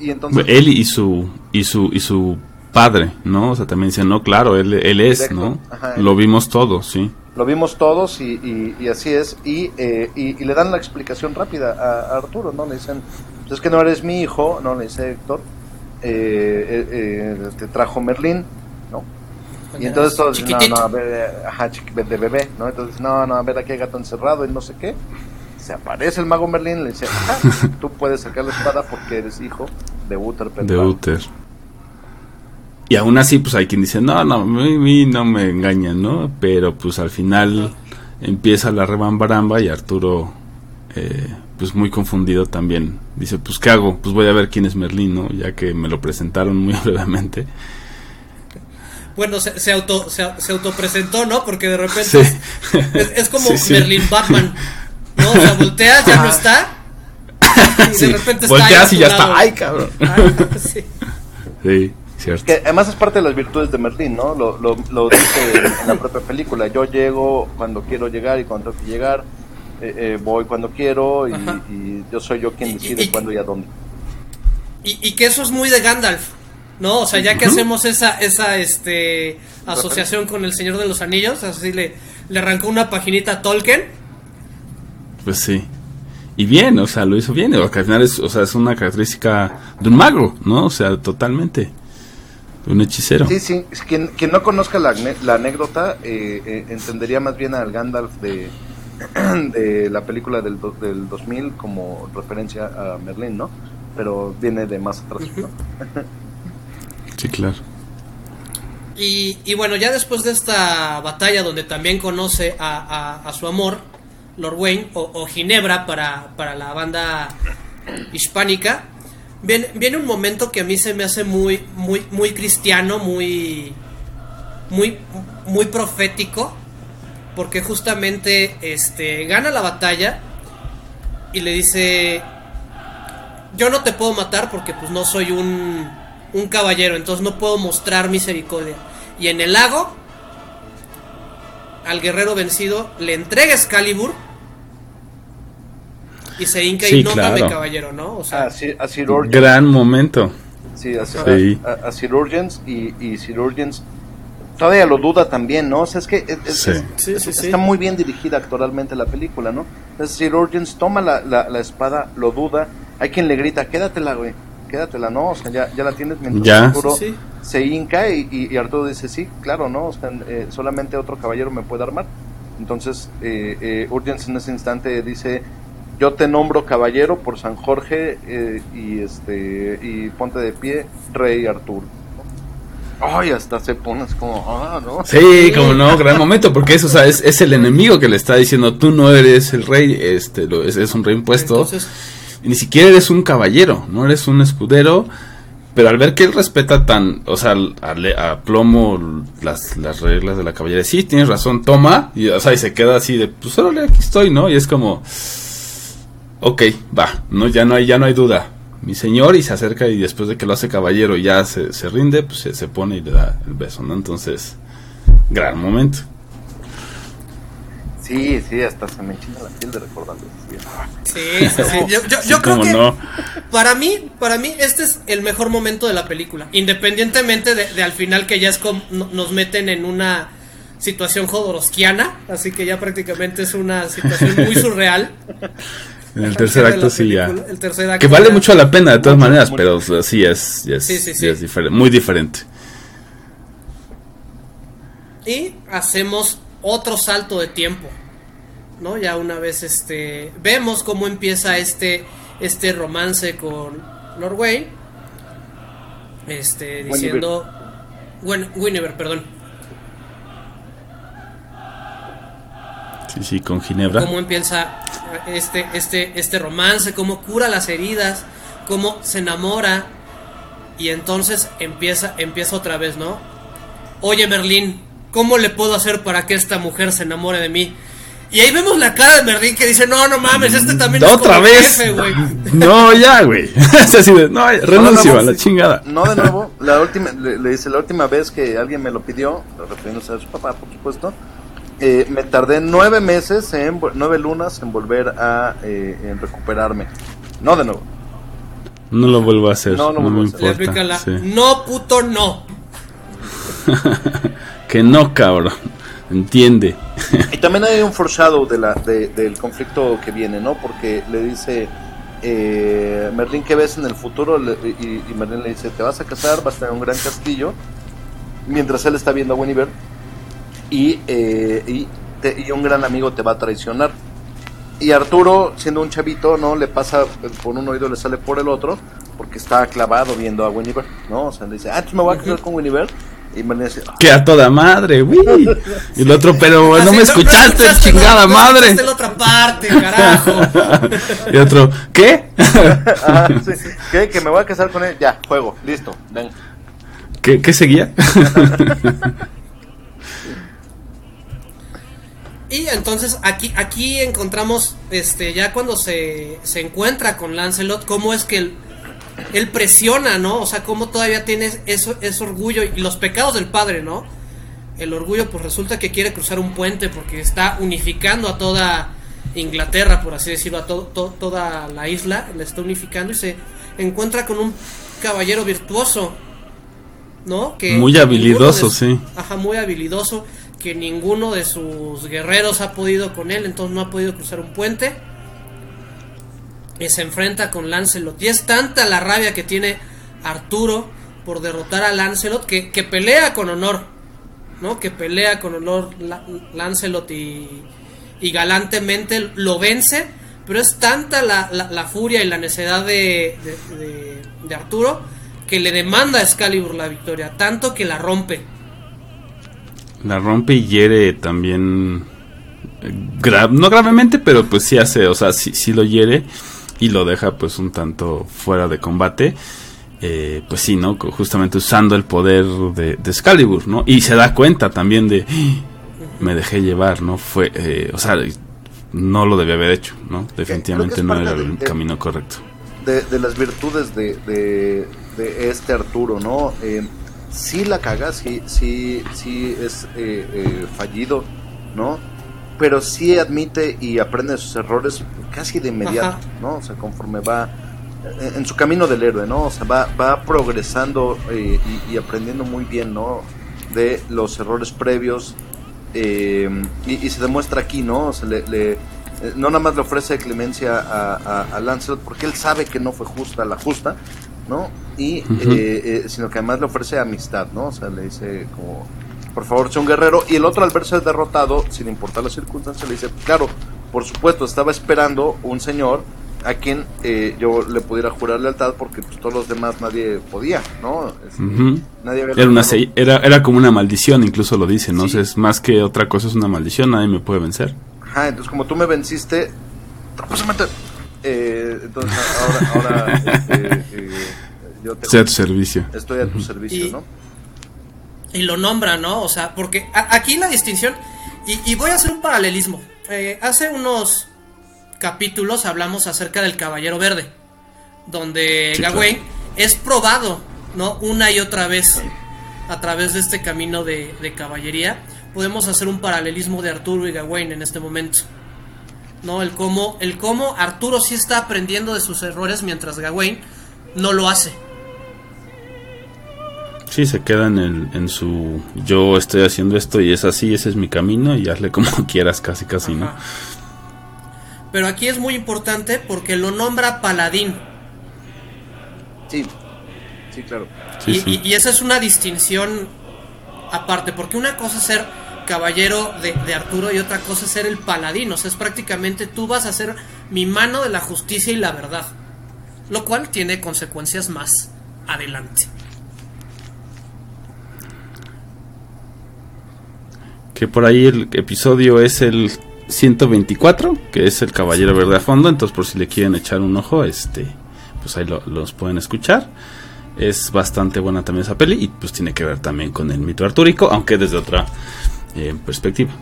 Y entonces... Él y su y su y su padre, ¿no? O sea, también dicen, no, claro, él, él es. ¿no? Ajá. Lo vimos todos, sí. Lo vimos todos y, y- y así es. Y, eh, y, y le dan la explicación rápida a, a Arturo, ¿no? Le dicen, pues es que no eres mi hijo, ¿no? Le dice Héctor, eh, eh, eh, te trajo Merlín, ¿no? Y entonces todos dicen, no, no, a ver, ajá, de bebé, ¿no? Entonces, no, no, a ver, aquí hay gato encerrado y no sé qué. Se aparece el mago Merlín, le dice, ajá, [LAUGHS] tú puedes sacar la espada porque eres hijo de Uther De. Uther. Y aún así, pues hay quien dice, no, no, a mí no me engañan, ¿no? Pero pues al final empieza la rebambaramba y Arturo, eh, pues muy confundido también, dice, pues ¿qué hago? Pues voy a ver quién es Merlín, ¿no? Ya que me lo presentaron muy [LAUGHS] brevemente. Bueno, se, se auto se, se autopresentó, ¿no? Porque de repente Sí. es, es como [LAUGHS] Sí, sí. Merlin Batman, ¿no? O sea, volteas, ya no está. Y Sí, de repente está Volteas tu y ya lado. está, ¡ay, cabrón! [LAUGHS] Sí. Sí, cierto. Que además es parte de las virtudes de Merlín, ¿no? Lo, lo, lo dice en la propia película. Yo llego cuando quiero llegar y cuando tengo que llegar. Eh, eh, voy cuando quiero y, yo soy yo quien decide y- cuándo y a dónde. Y, y que eso es muy de Gandalf, ¿no? O sea, ya que hacemos esa, esa este, asociación con el Señor de los Anillos, así le, le arrancó una paginita a Tolkien. Pues sí. Y bien, o sea, lo hizo bien. Porque al final es, o sea, es una característica de un mago, ¿no? O sea, totalmente. De un hechicero. Sí, sí. Quien, quien no conozca la anécdota eh, eh, entendería más bien al Gandalf de, [CLEARS THROAT] de la película del, do- del 2000 como referencia a Merlín, ¿no? Pero viene de más atrás, ¿no? [LAUGHS] Sí, claro. Y, y bueno, ya después de esta batalla donde también conoce a, a- a su amor, Lord Wayne, o, o Ginebra para, para la banda hispánica, viene, viene un momento que a mí se me hace muy, muy, muy cristiano, muy, muy, muy profético, porque justamente este, gana la batalla y le dice, yo no te puedo matar porque pues no soy un, un caballero, entonces no puedo mostrar misericordia. Y en el lago, al guerrero vencido le entrega Excalibur y se hinca Sí, y no claro. dame caballero, ¿no? O sea, A. Gran momento. Sí, a, Sí. a- a Sir Urgens y, y Sir Urgens todavía lo duda también, ¿no? O sea, es que es- es- Sí. es- Sí, sí, sí. está muy bien dirigida actoralmente la película, ¿no? Entonces Sir Urgens toma la, la, la espada, lo duda, hay quien le grita, quédatela, güey, quédatela, ¿no? O sea, ya, ya la tienes mientras Ya. Arturo se hinca y, y- y Arturo dice, sí, claro, ¿no? O sea, eh, solamente otro caballero me puede armar. Entonces, eh, eh, Urgens en ese instante dice, yo te nombro caballero por San Jorge eh, y este y ponte de pie, rey Arturo. Ay, hasta se pone así como, ah, ¿no? Sí, como no, gran momento, porque es, o sea, es, es el enemigo que le está diciendo, tú no eres el rey, este, lo, es, es un rey impuesto, entonces y ni siquiera eres un caballero, no eres un escudero, pero al ver que él respeta tan, o sea, a plomo las, las reglas de la caballería, sí, tienes razón, toma, y, o sea, y se queda así de, pues órale, aquí estoy, ¿no? Y es como, ok, va, no, ya no hay, ya no hay duda. Mi señor y se acerca y después de que lo hace caballero y ya se, se rinde, pues se, se pone y le da el beso, ¿no? Entonces, gran momento. Sí, sí, hasta se me enchina la piel de recordarlo. sí. Sí, sí, sí. Yo, yo- Sí, yo creo cómo que no. para mí, para mí este es el mejor momento de la película, independientemente de, de al final que ya es como no- nos meten en una situación jodorowskiana, así que ya prácticamente es una situación muy [LAUGHS] surreal. En el tercer acto sí ya. El tercer acto Que vale ya- mucho la pena de todas Mucho, maneras, mucho. pero o sea, sí es, es, Sí, sí, sí sí. es diferente, muy diferente. Y hacemos otro salto de tiempo. ¿No? Ya una vez este vemos cómo empieza este este romance con Lord Wayne. Este diciendo Gwen- Guinevere, perdón. Sí, sí, con Ginebra. Cómo empieza este este este romance, cómo cura las heridas, cómo se enamora y entonces empieza empieza otra vez, ¿no? Oye, Merlín, ¿cómo le puedo hacer para que esta mujer se enamore de mí? Y ahí vemos la cara de Merlín que dice, no, no mames, este también es Otra como vez. jefe, güey. [LAUGHS] no, ya, güey. [LAUGHS] es así de, no, renuncio No, a no, la chingada. No, de nuevo, [LAUGHS] la última, le, le dice, la última vez que alguien me lo pidió, refiriéndose a su papá, por supuesto, eh, me tardé nueve meses, en, nueve lunas en volver a eh, en recuperarme. No de nuevo. No lo vuelvo a hacer, No, no, no me vuelvo a hacer. Le aplica importa. la, sí. no, puto, no. [LAUGHS] Que no, cabrón. Entiende. Y también hay un foreshadow de la, de- del conflicto que viene, ¿no? Porque le dice, eh, Merlín, ¿qué ves en el futuro? Le- y, y Merlín le dice, te vas a casar, vas a tener un gran castillo, mientras él está viendo a Guinevere, y, eh, y, te- y un gran amigo te va a traicionar. Y Arturo, siendo un chavito, ¿no? Le pasa por un oído, le sale por el otro, porque está clavado viendo a Guinevere, ¿no? O sea, le dice, ah, ¿tú me voy a casar con Guinevere? Y Merlín dice, "Ah, Que a toda madre, güey. [LAUGHS] Y el otro, pero no Así, me escuchaste, escuchaste chingada no madre. escuchaste la otra parte, carajo. [LAUGHS] y otro, ¿qué? Ajá, [LAUGHS] sí. ¿Qué? Que me voy a casar con él. Ya, juego, listo, ven. ¿Qué, qué seguía? Y entonces aquí, aquí encontramos, este, ya cuando se, se encuentra con Lancelot, cómo es que él, él presiona, ¿no? O sea, cómo todavía tiene eso, ese orgullo y los pecados del padre, ¿no? El orgullo, pues resulta que quiere cruzar un puente porque está unificando a toda Inglaterra, por así decirlo, a to- to- toda la isla, la está unificando y se encuentra con un caballero virtuoso, ¿no? Que Muy habilidoso, de- sí. Ajá, muy habilidoso, que ninguno de sus guerreros ha podido con él, entonces no ha podido cruzar un puente. Y se enfrenta con Lancelot. Y es tanta la rabia que tiene Arturo por derrotar a Lancelot que, que pelea con honor, ¿no? Que pelea con honor La- Lancelot y, y galantemente lo vence. Pero es tanta la, la- furia y la necedad de, de- de- de Arturo que le demanda a Excalibur la victoria, tanto que la rompe. La rompe y hiere también eh, gra- no gravemente, pero pues sí hace, o sea, sí, sí lo hiere y lo deja pues un tanto fuera de combate. Eh, pues sí, ¿no? Justamente usando el poder de, de Excalibur, ¿no? Y se da cuenta también de, "Ah, me dejé llevar, ¿no? Fue, eh, o sea, no lo debía haber hecho, ¿no? Definitivamente no era el de- camino correcto. de, de las virtudes de, de, de este Arturo, ¿no? Eh, sí la caga, sí, sí, sí es eh, eh, fallido, ¿no? Pero sí admite y aprende de sus errores casi de inmediato, Ajá. ¿no? O sea, conforme va en, en su camino del héroe, ¿no? O sea, va, va progresando eh, y, y aprendiendo muy bien, ¿no? De los errores previos eh, y, y se demuestra aquí, ¿no? O sea, le- le, eh, no nada más le ofrece clemencia a, a, a Lancelot porque él sabe que no fue justa la justa, ¿no? Y, eh, eh, sino que además le ofrece amistad, ¿no? O sea, le dice como, por favor, sea un guerrero. Y el otro al verse derrotado, sin importar las circunstancias, le dice, claro, por supuesto, estaba esperando un señor a quien eh, yo le pudiera jurar lealtad porque pues, todos los demás nadie podía, ¿no? Este. Nadie había Era, una, era, era como una maldición, incluso lo dice, ¿no? Sí. O sea, es más que otra cosa, es una maldición, nadie me puede vencer. Ajá, entonces como tú me venciste, tropezamente. Eh, entonces ahora, ahora [LAUGHS] este, eh, yo te- Sea tu servicio. estoy a tu servicio, Y- ¿no? y lo nombra, ¿no? O sea, porque a- aquí la distinción, y, y voy a hacer un paralelismo. Eh, hace unos capítulos hablamos acerca del Caballero Verde, donde Sí, Gawain es probado, ¿no? Una y otra vez a través de este camino de, de caballería. Podemos hacer un paralelismo de Arturo y Gawain en este momento. ¿No? El cómo, el cómo Arturo sí está aprendiendo de sus errores mientras Gawain no lo hace. Sí, se queda en, el, en su yo estoy haciendo esto y es así, ese es mi camino y hazle como [LAUGHS] quieras, casi, casi, ¿no? Pero aquí es muy importante porque lo nombra paladín. Sí, sí, claro. Sí, y, sí. y- y esa es una distinción aparte, porque una cosa es ser caballero de, de Arturo y otra cosa es ser el paladín. O sea, es prácticamente tú vas a ser mi mano de la justicia y la verdad. Lo cual tiene consecuencias más adelante. Que por ahí el episodio es el 124, que es el Caballero Verde a fondo, entonces por si le quieren echar un ojo, este, pues ahí lo- los pueden escuchar. Es bastante buena también esa peli y pues tiene que ver también con el mito artúrico, aunque desde otra eh, perspectiva.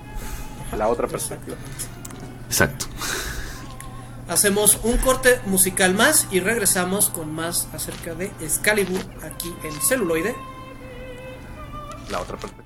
La otra perspectiva. Exacto. Hacemos un corte musical más y regresamos con más acerca de Excalibur aquí en celuloide. La otra perspectiva.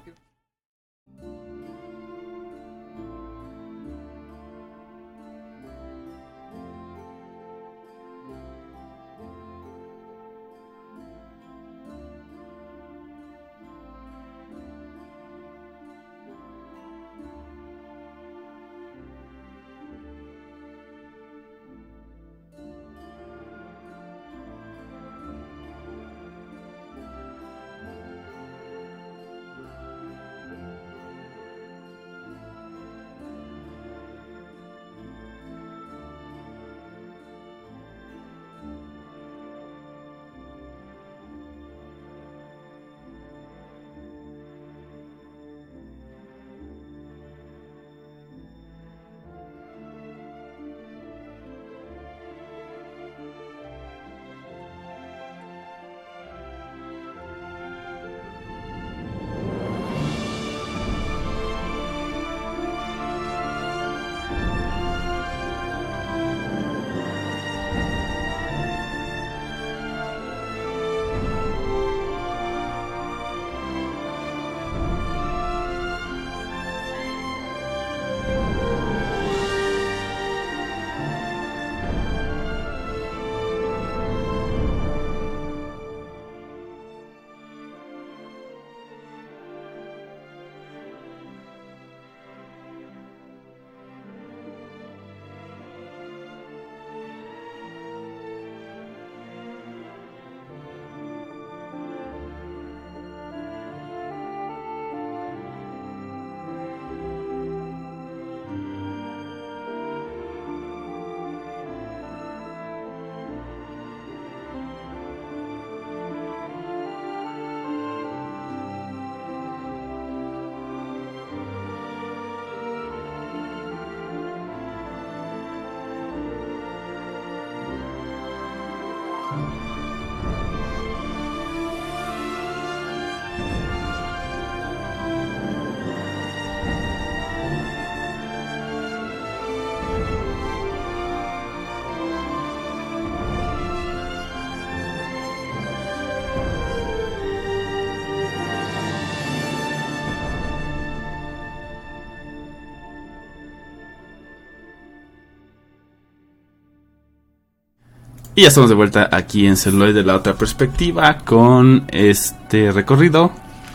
Y ya estamos de vuelta aquí en Celuloid de la otra perspectiva con este recorrido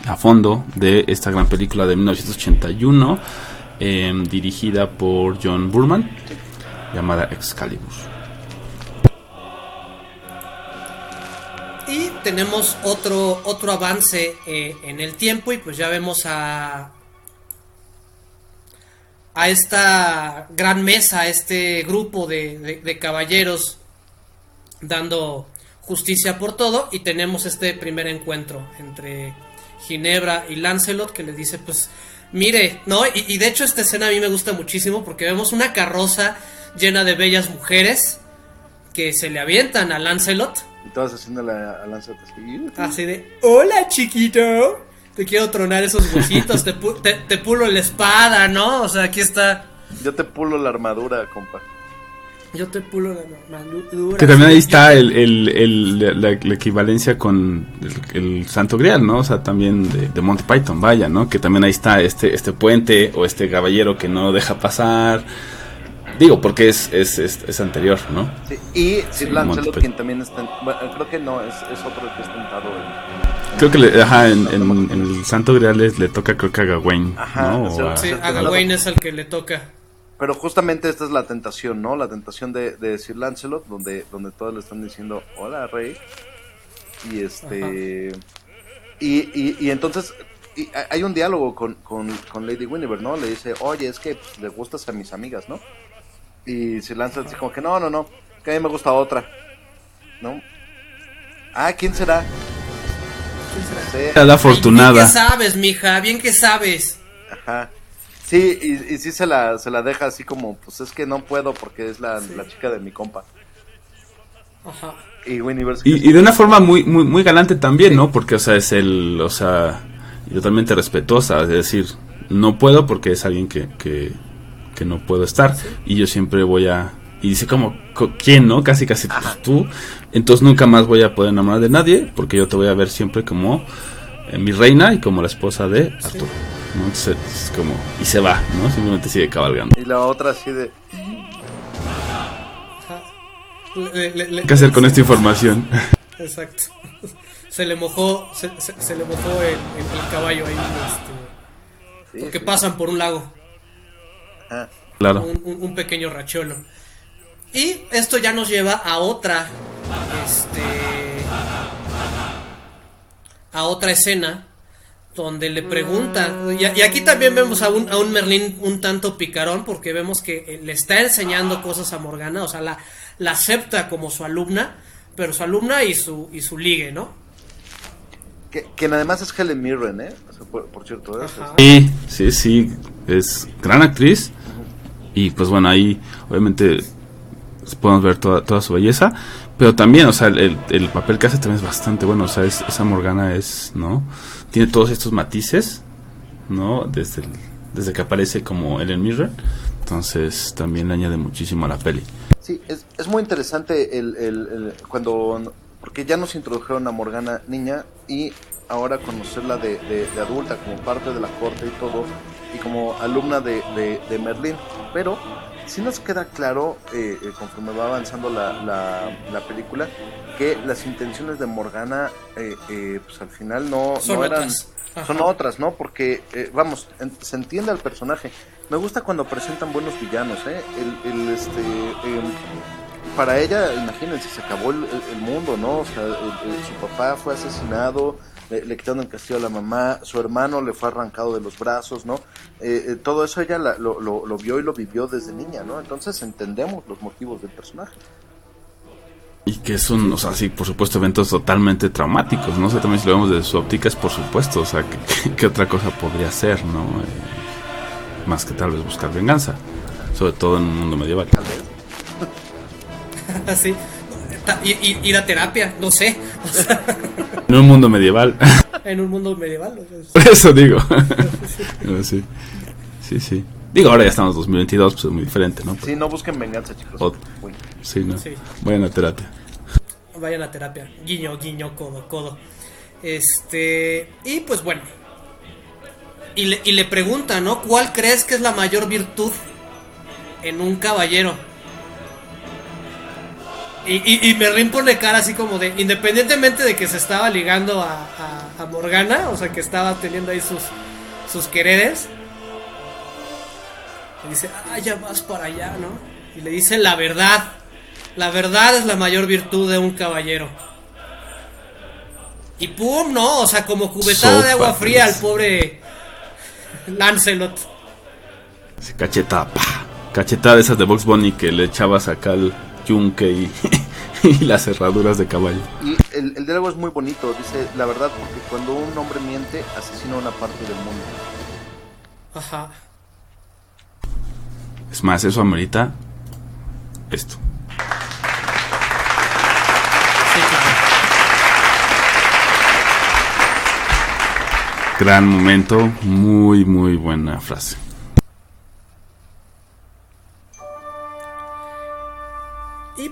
a fondo de esta gran película de 1981 em, dirigida por John Burman llamada Excalibur. Y tenemos otro, otro avance eh, en el tiempo y pues ya vemos a, a esta gran mesa, a este grupo de caballeros dando justicia por todo y tenemos este primer encuentro entre Ginebra y Lancelot que le dice pues mire, ¿no? Y, y de hecho esta escena a mí me gusta muchísimo porque vemos una carroza llena de bellas mujeres que se le avientan a Lancelot Y todas haciéndole a Lancelot así. Así de, hola chiquito, te quiero tronar esos huesitos, te, pu- te, te pulo la espada, ¿no? O sea, aquí está, Yo te pulo la armadura, compa. Yo te pulo la armadura. Que también ahí está el, el- el- la, la equivalencia con el, el Santo Grial, ¿no? O sea, también de, de Monty Python, vaya, ¿no? Que también ahí está este, este puente o este caballero que no deja pasar. Digo, porque es, es, es, es anterior, ¿no? Sí, y Lancelot, Monty quien también está. en- bueno, creo que no, es, es otro el que está tentado en. Creo que le, ajá, en, en- en el Santo Grial les- le toca creo que a Gawain, Ajá, ¿no? o sea, O a- Sí, a Gawain es el que le toca. Pero justamente esta es la tentación, ¿no? La tentación de, de Sir Lancelot, donde, donde todos le están diciendo, hola, rey. Y este. Y, y, y entonces. y hay- un diálogo con, con, con Lady Guinevere, ¿no? Le dice, oye, es que pues, le gustas a mis amigas, ¿no? Y Sir Lancelot dice como que no, no, no, que a mí me gusta otra, ¿no? Ah, ¿quién será? No sé. Era la afortunada. Bien que sabes, mija, bien que sabes. Ajá. Sí, y, y sí se la, se la deja así como, pues es que no puedo porque es la, la chica de mi compa. Ajá. Y Winnie Y, y de una forma muy, muy, muy galante también, ¿no? Porque, o sea, es el, o sea, totalmente respetuosa, es decir, no puedo porque es alguien que, que, que no puedo estar y yo siempre voy a... Y dice como, co- ¿quién, no? Casi, casi pues, tú. Entonces nunca más voy a poder enamorar de nadie porque yo te voy a ver siempre como eh, mi reina y como la esposa de Arturo. ¿No? Entonces es como... Y se va, ¿no? Simplemente sigue cabalgando. Y la otra así de, Ajá. Le- le- le- ¿Qué hacer con esta información? [LAUGHS] Exacto. [LAUGHS] Se le mojó, se, se- se le mojó el, el- el caballo ahí, este, sí, porque sí, pasan por un lago. ajá. claro. un, un- un pequeño racholo. Y esto ya nos lleva a otra, este, a otra escena donde le pregunta, y, y aquí también vemos a un, a un Merlín un tanto picarón porque vemos que eh, le está enseñando cosas a Morgana, o sea, la, la acepta como su alumna, pero su alumna y su, y su ligue, ¿no? Que, quien además es Helen Mirren, ¿eh? O sea, por, por cierto, ¿eh? Ajá. Sí, sí, sí, es gran actriz. Y pues bueno, ahí obviamente podemos ver toda, toda su belleza. Pero también, o sea, el, el- el papel que hace también es bastante bueno. O sea, es- esa Morgana es, ¿no? Tiene todos estos matices, ¿no? Desde, desde que aparece como Ellen Mirren. Entonces también le añade muchísimo a la peli. Sí, es, es muy interesante el, el- cuando... Porque ya nos introdujeron a Morgana niña y ahora conocerla de, de- adulta como parte de la corte y todo, y como alumna de, de- de Merlín. Pero sí nos queda claro, eh, eh, conforme va avanzando la, la- la película, que las intenciones de Morgana, eh, eh, pues al final no, Son no eran... otras. Son otras, ¿no? Porque, eh, vamos, en- se entiende al personaje. Me gusta cuando presentan buenos villanos, ¿eh? El, el, este, em, para ella, imagínense, se acabó el, el- mundo, ¿no? O sea, su papá fue asesinado, le, le quitaron el castillo a la mamá, su hermano le fue arrancado de los brazos, ¿no? Eh, eh, todo eso ella la- lo, lo- lo vio y lo vivió desde niña, ¿no? Entonces entendemos los motivos del personaje. Y que son, o sea, sí, por supuesto, eventos totalmente traumáticos, ¿no? O sea, también si lo vemos desde su óptica es por supuesto, o sea, ¿qué, [LAUGHS] qué otra cosa podría ser, ¿no? Eh, más que tal vez buscar venganza, sobre todo en un mundo medieval. Tal vez. [LAUGHS] Así. Y- Ir a terapia, no sé. O sea, [LAUGHS] En un mundo medieval, en un mundo medieval. o sea, por eso digo. [LAUGHS] Sí, sí, sí. Digo, ahora ya estamos en 2022, pues es muy diferente, ¿no? Sí, no busquen venganza, chicos. Sí, ¿no? Sí. Vayan a terapia. Vayan a terapia. Guiño, guiño, codo, codo. Este. Y pues bueno. Y le, y le pregunta, ¿no? ¿Cuál crees que es la mayor virtud en un caballero? Y, y, y Merlín pone cara así como de, independientemente de que se estaba ligando a, a- a Morgana, o sea que estaba teniendo ahí sus, sus quereres. Le dice, ah, ya vas para allá, ¿no? Y le dice la verdad. La verdad es la mayor virtud de un caballero. Y pum, ¿no? O sea, como cubetada de agua fría al pobre Lancelot. Cachetada, pa. Cachetada de esas de Box Bunny que le echabas acá el yunque y, [LAUGHS] y las cerraduras de caballo. Y el, el diálogo es muy bonito, dice la verdad, porque cuando un hombre miente, asesina una parte del mundo. Ajá. Es más, eso amerita esto. Sí, claro. Gran momento, muy, muy buena frase.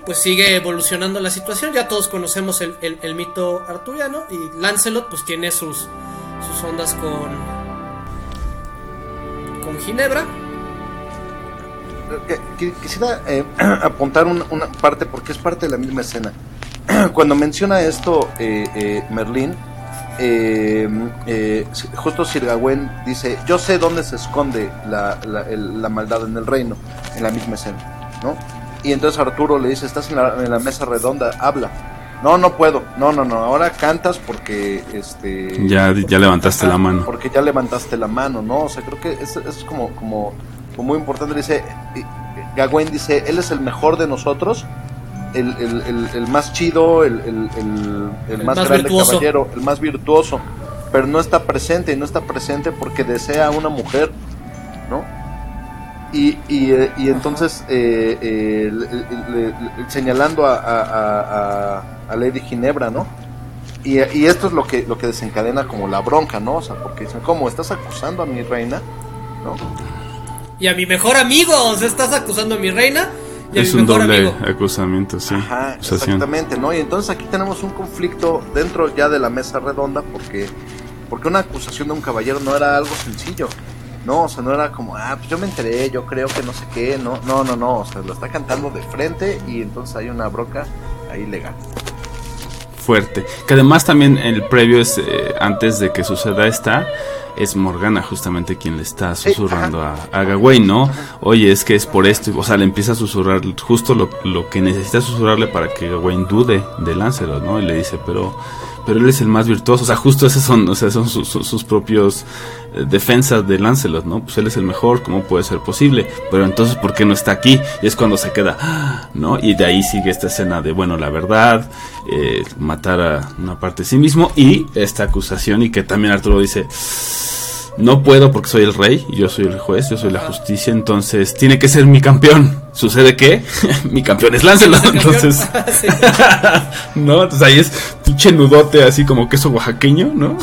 Pues sigue evolucionando la situación. Ya todos conocemos el, el- mito arturiano. Y Lancelot pues tiene sus, sus ondas con. con Ginebra. Que- Quisiera eh, [CLEARS THROAT] apuntar un- una parte porque es parte de la misma escena. [CLEARS THROAT] Cuando menciona esto eh, eh, Merlín, eh, eh, justo Sir Gawain dice, yo sé dónde se esconde la, la maldad en el reino, en la misma escena, ¿no? Y entonces Arturo le dice, estás en la, en la mesa redonda, habla. No, no puedo, no, no, no, ahora cantas porque, este... Ya, ya levantaste la mano. Porque ya levantaste la mano, ¿no? O sea, creo que eso, eso es como, como, como muy importante. Dice, eh, Gawain dice, él es el mejor de nosotros, el, el, el, el más chido, el, el, el, el El más, más grande virtuoso. caballero, el más virtuoso, pero no está presente, y no está presente porque desea a una mujer. Y, y, y entonces, eh, eh, le- le- le- señalando a, a, a- a- a Lady Ginebra, ¿no? Y, y esto es lo que, lo que desencadena como la bronca, ¿no? O sea, porque dicen, ¿cómo? ¿Estás acusando a mi reina? ¿No? Y a mi mejor amigo. O sea, estás acusando a mi reina. Y a Es mi un mejor doble amigo. acusamiento, sí. Ajá, exactamente, ¿no? Y entonces aquí tenemos un conflicto dentro ya de la mesa redonda porque, porque una acusación de un caballero no era algo sencillo, ¿no? O sea, no era como, ah, pues yo me enteré, yo creo que no sé qué, no, no, no, no, o sea, lo está cantando de frente y entonces hay una broca ahí legal. fuerte. Que además también el previo es, eh, antes de que suceda esta, es Morgana justamente quien le está susurrando a, a Gawain, ¿no? Oye, es que es por esto, o sea, le empieza a susurrar justo lo, lo que necesita susurrarle para que Gawain dude de Lancelot, ¿no? Y le dice, pero, pero él es el más virtuoso, o sea, justo esos son, o sea, son sus, sus- propios eh, defensas de Lancelot, ¿no? Pues él es el mejor, ¿cómo puede ser posible? Pero entonces, ¿por qué no está aquí? Y es cuando se queda, [GASPS] ¿no? Y de ahí sigue esta escena de, bueno, la verdad, eh, matar a una parte de sí mismo y esta acusación y que también Arturo dice, no puedo porque soy el rey, y yo soy el juez, yo soy la justicia, entonces tiene que ser mi campeón. ¿Sucede qué? [LAUGHS] mi campeón es Lancelot, entonces... Sí. [LAUGHS] no, entonces ahí es pinche nudote así como queso oaxaqueño, ¿no?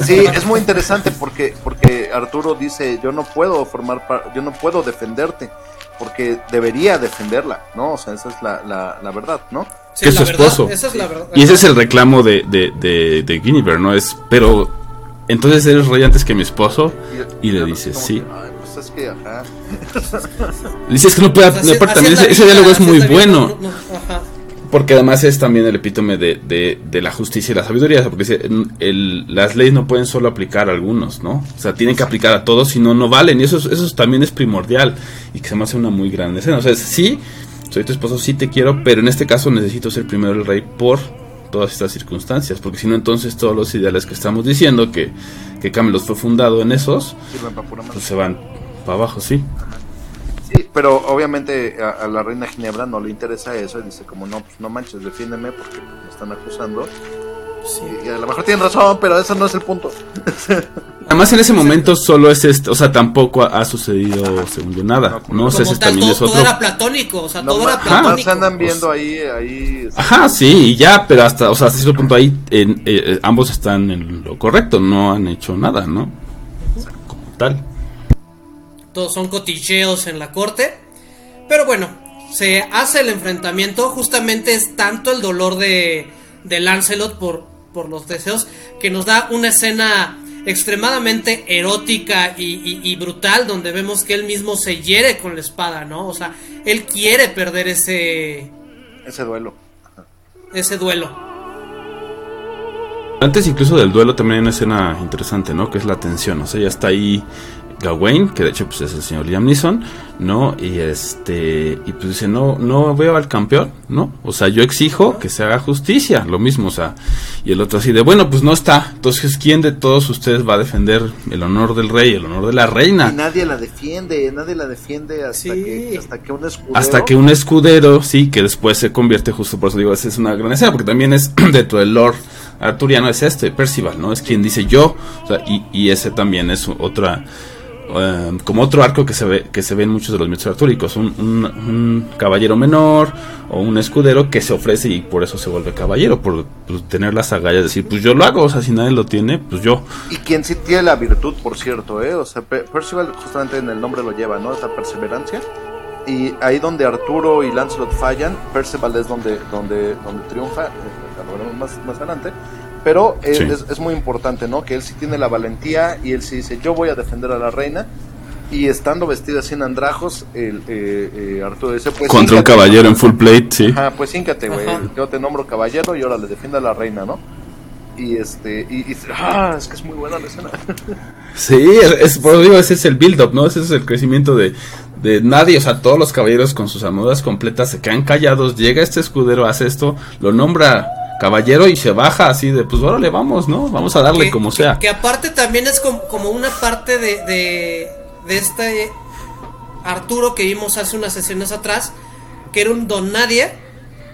Sí, es muy interesante porque, porque Arturo dice, yo no puedo formar, par- yo no puedo defenderte, porque debería defenderla, ¿no? O sea, esa es la, la, la verdad, ¿no? Sí, que es su verdad, esposo. esa es la verdad. Y ese es el reclamo de, de, de, de Guinevere, ¿no? Es, pero, entonces eres rey antes que mi esposo. Y le así dice, como sí. que, Ay, pues es que, ajá. [LAUGHS] No puede, aparte así también ese, diálogo es muy bueno. no, no, ajá. Porque además es también el epítome de, de, de la justicia y la sabiduría. Porque dice, "En- el- las leyes no pueden solo aplicar a algunos, ¿no? O sea, tienen que aplicar a todos, si no, no valen. Y eso, es- eso también es primordial. Y que se me hace una muy grande escena. O sea, es, sí, soy tu esposo, sí te quiero, pero en este caso necesito ser primero el rey por todas estas circunstancias. Porque si no, entonces todos los ideales que estamos diciendo, que, que Camelot fue fundado en esos, pues se van para abajo, sí. Sí, pero obviamente a, a la reina Ginebra no le interesa eso y dice como no, pues no manches, defiéndeme porque me están acusando. Sí. Y, a lo mejor tienen razón, pero ese no es el punto. [LAUGHS] Además en ese momento solo es esto, o sea, tampoco ha, sucedido, según yo, nada, ¿no? Ese tal, también todo, es todo otro... era platónico, o sea, No, todo era platónico. andan viendo ahí, ahí. Ajá, sí, y ya, pero hasta, o sea, hasta cierto punto ahí en- eh, ambos están en lo correcto, no han hecho nada, ¿no? Como tal. Todos son coticheos en la corte. Pero bueno, se hace el enfrentamiento. Justamente es tanto el dolor de, de Lancelot por, por los deseos que nos da una escena extremadamente erótica y, y- y brutal donde vemos que él mismo se hiere con la espada, ¿no? O sea, él quiere perder ese, Ese duelo. ese duelo. Antes incluso del duelo también hay una escena interesante, ¿no? Que es la tensión. O sea, ya está ahí Gawain, que de hecho pues es el señor Liam Neeson, ¿no? Y este y pues dice, "No no veo al campeón, ¿no? O sea, yo exijo que se haga justicia", lo mismo, o sea, y el otro así de, "Bueno, pues no está. Entonces, ¿quién de todos ustedes va a defender el honor del rey, el honor de la reina?" Y nadie la defiende, nadie la defiende hasta, Sí. que, hasta que un escudero... Hasta que un escudero, sí, que después se convierte, justo por eso digo, esa es una gran escena, porque también es dentro del lore arturiano, es este, Percival, ¿no? Es quien dice yo, o sea, y, y ese también es otra, eh, como otro arco que se ve, que se ve en muchos de los mitos artúricos, un, un- un caballero menor o un escudero que se ofrece y por eso se vuelve caballero, por, pues, tener las agallas de decir, pues yo lo hago, o sea, si nadie lo tiene, pues yo. Y quien sí tiene la virtud, por cierto, ¿eh? O sea, Pe- Percival justamente en el nombre lo lleva, ¿no? Esa perseverancia. Y ahí donde Arturo y Lancelot fallan, Percival es donde, donde, donde triunfa, eh, lo veremos más, más adelante. Pero Sí. es, es muy importante, ¿no? Que él sí tiene la valentía y él sí dice, yo voy a defender a la reina. Y estando vestido así en andrajos, el, eh, eh, Arturo dice, pues... Contra un caballero ¿no? en full plate, sí. Ajá, pues híncate, güey. Yo te nombro caballero y ahora le defienda a la reina, ¿no? Y este, y, y- ah, es que es muy buena la escena. [LAUGHS] Sí, es, es- por eso digo, ese es el build-up, ¿no? Ese es el crecimiento de, de nadie, o sea, todos los caballeros con sus armaduras completas se quedan callados, llega este escudero, hace esto, lo nombra caballero y se baja así de, pues órale, vamos, ¿no? Vamos a darle que, como que- sea. Que, aparte también es como, como una parte de, de, de este Arturo que vimos hace unas sesiones atrás, que era un don nadie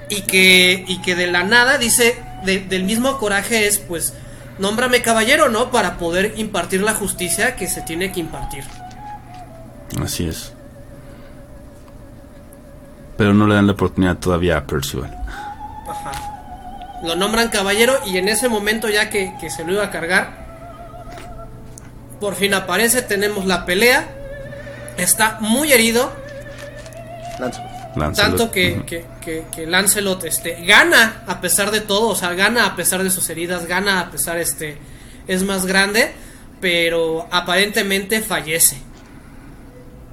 y que, y que de la nada dice, de- del mismo coraje es pues, nómbrame caballero, ¿no? Para poder impartir la justicia que se tiene que impartir. Así es. Pero no le dan la oportunidad todavía a Percival. Ajá. Lo nombran caballero y en ese momento ya que, que se lo iba a cargar, por fin aparece, tenemos la pelea, está muy herido, Lancelot. Lancelot. tanto que, que, que, que Lancelot este, gana a pesar de todo, o sea, gana a pesar de sus heridas, gana a pesar, este, es más grande, pero aparentemente fallece.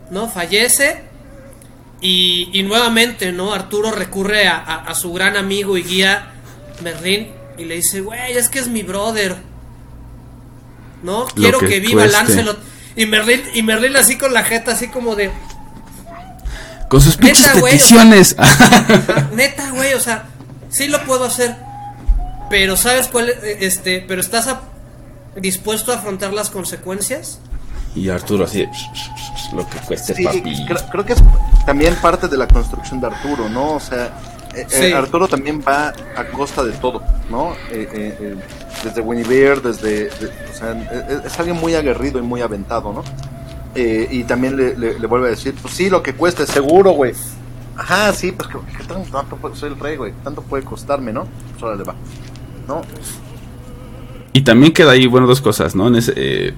¿No? Fallece y, y nuevamente, ¿no? Arturo recurre a, a- a su gran amigo y guía Merlín y le dice, güey, es que es mi brother. ¿No? Quiero que que, viva cueste. Lancelot. Y Merlín, y Merlín así con la jeta, así como de, Con sus pinches Neta, güey, o peticiones. [LAUGHS] "Ah, [LAUGHS] neta, güey, o sea, sí lo puedo hacer. Pero ¿sabes cuál? es? Este, pero ¿estás a- dispuesto a afrontar las consecuencias? y Arturo así, lo que cueste, Sí, papi. creo, creo que es también parte de la construcción de Arturo, ¿no? O sea, eh, eh, Sí. Arturo también va a costa de todo, ¿no? Eh, eh, eh, desde Winnie desde... de- o sea, es alguien muy aguerrido y muy aventado, ¿no? Eh, y también le, le- le vuelve a decir, pues sí, lo que cueste, seguro, güey. Ajá, sí, pues ¿qué, qué tan- tanto puede- soy el rey, güey? ¿Qué tanto puede costarme, no? Pues órale, va. ¿No? Y también queda ahí, bueno, dos cosas, ¿no? En, ese, eh,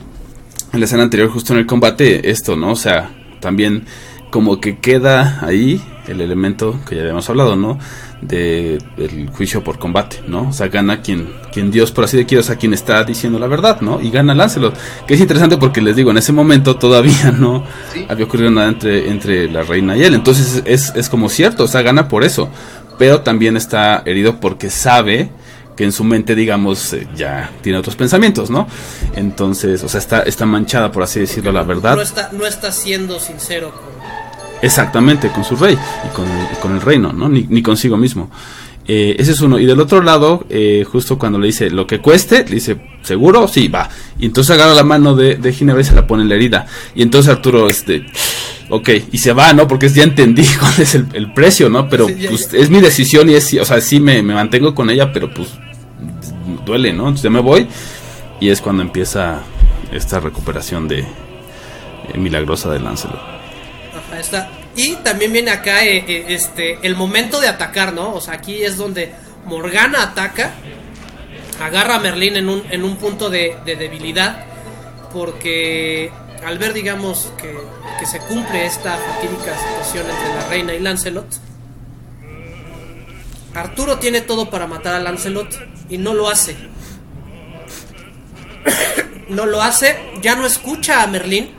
en la escena anterior, justo en el combate, esto, ¿no? O sea, también como que queda ahí el elemento que ya habíamos hablado, ¿no? De el juicio por combate, ¿no? O sea, gana quien, quien Dios, por así decirlo, o sea, quien está diciendo la verdad, ¿no? Y gana Lancelot. Que es interesante porque les digo, en ese momento todavía no Sí. había ocurrido nada entre, entre la reina y él. Entonces es, es como cierto, o sea, gana por eso. Pero también está herido porque sabe que en su mente, digamos, eh, ya tiene otros pensamientos, ¿no? Entonces, o sea, está, está manchada, por así decirlo, la verdad. No está, no está siendo sincero con, Exactamente, con su rey y con, y con el reino, ¿no? Ni, ni consigo mismo. Eh, ese es uno. Y del otro lado, eh, justo cuando le dice lo que cueste, le dice, ¿seguro? Sí, va. Y entonces agarra la mano de, de Ginebra y se la pone en la herida. Y entonces Arturo, este, ok, y se va, ¿no? Porque ya entendí [LAUGHS] cuál es el, el precio, ¿no? Pero Sí, ya- pues es mi decisión y es, o sea, sí me, me mantengo con ella, pero pues duele, ¿no? Entonces ya me voy. Y es cuando empieza esta recuperación de eh, milagrosa de Lancelot. Y también viene acá eh, eh, este el momento de atacar, ¿no? O sea, aquí es donde Morgana ataca, agarra a Merlín en un, en un punto de, de debilidad, porque al ver, digamos, que, que se cumple esta fatídica situación entre la reina y Lancelot, Arturo tiene todo para matar a Lancelot y no lo hace. [COUGHS] No lo hace, ya no escucha a Merlín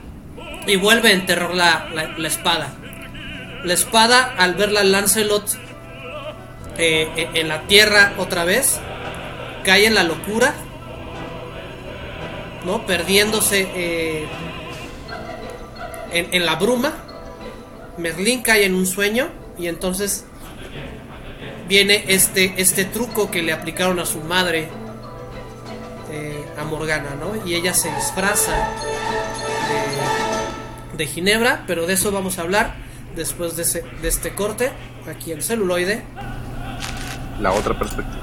y vuelve a enterrar la, la- espada. La espada, al verla Lancelot, eh, eh, en la tierra otra vez, cae en la locura, ¿no? Perdiéndose eh, en, en la bruma. Merlín cae en un sueño y entonces viene este, este truco que le aplicaron a su madre, a Morgana, ¿no? Y ella se disfraza de, Ginebra, pero de eso vamos a hablar después de, ese- de este corte, aquí en celuloide. La otra perspectiva.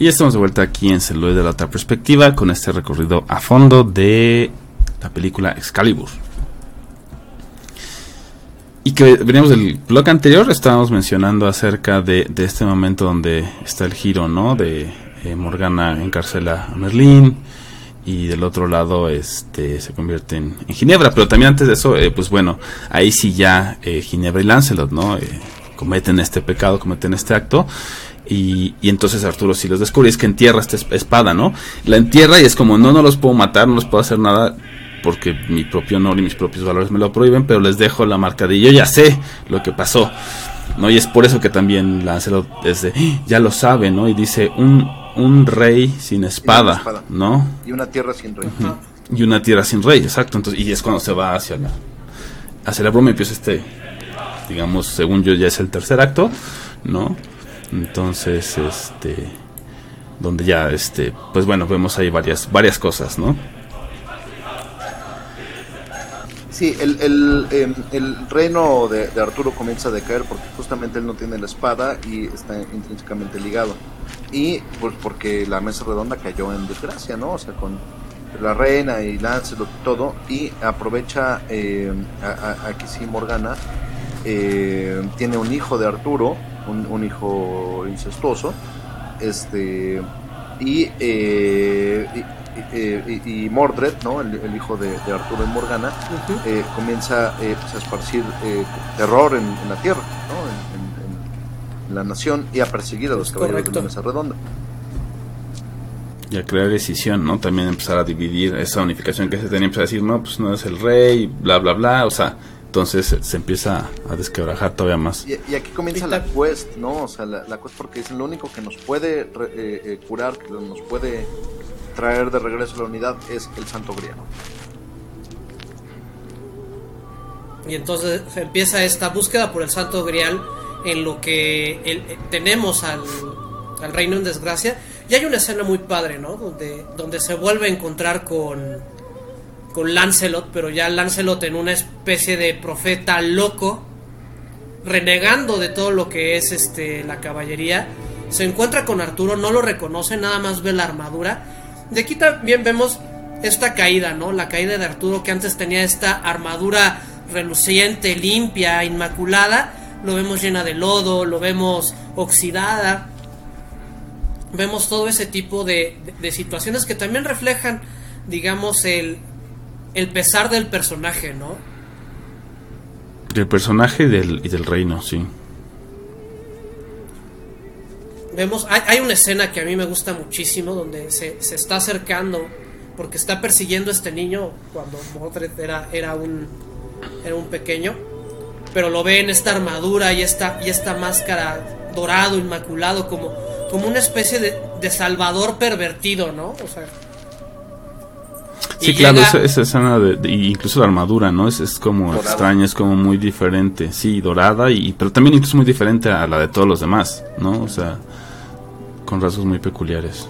Y estamos de vuelta aquí en Celuloide de la otra perspectiva con este recorrido a fondo de la película Excalibur. Y que veníamos del bloque anterior, estábamos mencionando acerca de, de este momento donde está el giro, ¿no? De eh, Morgana encarcela a Merlín y del otro lado este se convierte en, en Ginebra. Pero también antes de eso, eh, pues bueno, ahí sí ya eh, Ginebra y Lancelot, ¿no? Eh, cometen este pecado, cometen este acto. Y, y entonces Arturo sí los descubre, es que entierra esta es- espada, ¿no? La entierra y es como, no, no los puedo matar, no los puedo hacer nada porque mi propio honor y mis propios valores me lo prohíben, pero les dejo la marca de yo ya sé lo que pasó, ¿no? Y es por eso que también Lancelot es de, "Ah, ya lo sabe, ¿no? Y dice, un, un rey sin espada, espada. ¿no? Y una tierra sin rey. y una tierra sin rey, exacto. Entonces, y es cuando se va hacia la, hacia la broma y empieza este, digamos, según yo ya es el tercer acto, ¿no? Entonces, este, donde ya, este, pues bueno, vemos ahí varias, varias cosas, ¿no? Sí, el, el, em, el reino de, Arturo comienza a decaer porque justamente él no tiene la espada y está intrínsecamente ligado. Y pues porque la mesa redonda cayó en desgracia, ¿no? O sea, con la reina y Lancelot y todo. Y aprovecha eh, a, a- a que sí Morgana eh, tiene un hijo de Arturo, un, un hijo incestuoso. Este. Y, eh, y, y- y- Mordred, ¿no? El, el hijo de, de Arturo y Morgana, eh, comienza eh, pues, a esparcir eh, terror en, en la tierra, ¿no? En, en- en- en la nación y a perseguir a los caballeros de la mesa redonda. Y a crear decisión, ¿no? También empezar a dividir esa unificación que se tenía, empezar a decir, no, pues no es el rey, bla, bla, bla, o sea, entonces se, se empieza a desquebrajar todavía más. Y, y aquí comienza la quest, ¿no? O sea, la, la quest porque dicen lo único que nos puede re- eh, eh, curar, que nos puede traer de regreso a la unidad es el santo griego. Y entonces empieza esta búsqueda por el Santo Grial en lo que el- tenemos al, al reino en desgracia. Y hay una escena muy padre, ¿no? Donde, donde se vuelve a encontrar con, con Lancelot, pero ya Lancelot en una especie de profeta loco, renegando de todo lo que es este la caballería. Se encuentra con Arturo, no lo reconoce, nada más ve la armadura. De aquí también vemos esta caída, ¿no? La caída de Arturo que antes tenía esta armadura reluciente, limpia, inmaculada. Lo vemos llena de lodo, lo vemos oxidada. Vemos todo ese tipo de, de- de situaciones que también reflejan, digamos, el, el pesar del personaje, ¿no? Del personaje y del, y del reino, sí. Vemos, hay, hay una escena que a mí me gusta muchísimo donde se, se está acercando porque está persiguiendo a este niño cuando Mordred era, era un era un pequeño, pero lo ve en esta armadura y esta, y esta máscara dorado, inmaculado, como, como una especie de, de salvador pervertido, ¿no? O sea, Sí, y claro, llega- esa, esa escena, de, de- incluso la armadura, ¿no? Es, es como Dorada. extraña, es como muy diferente, sí, dorada, y pero también incluso muy diferente a la de todos los demás, ¿no? O sea, con rasgos muy peculiares.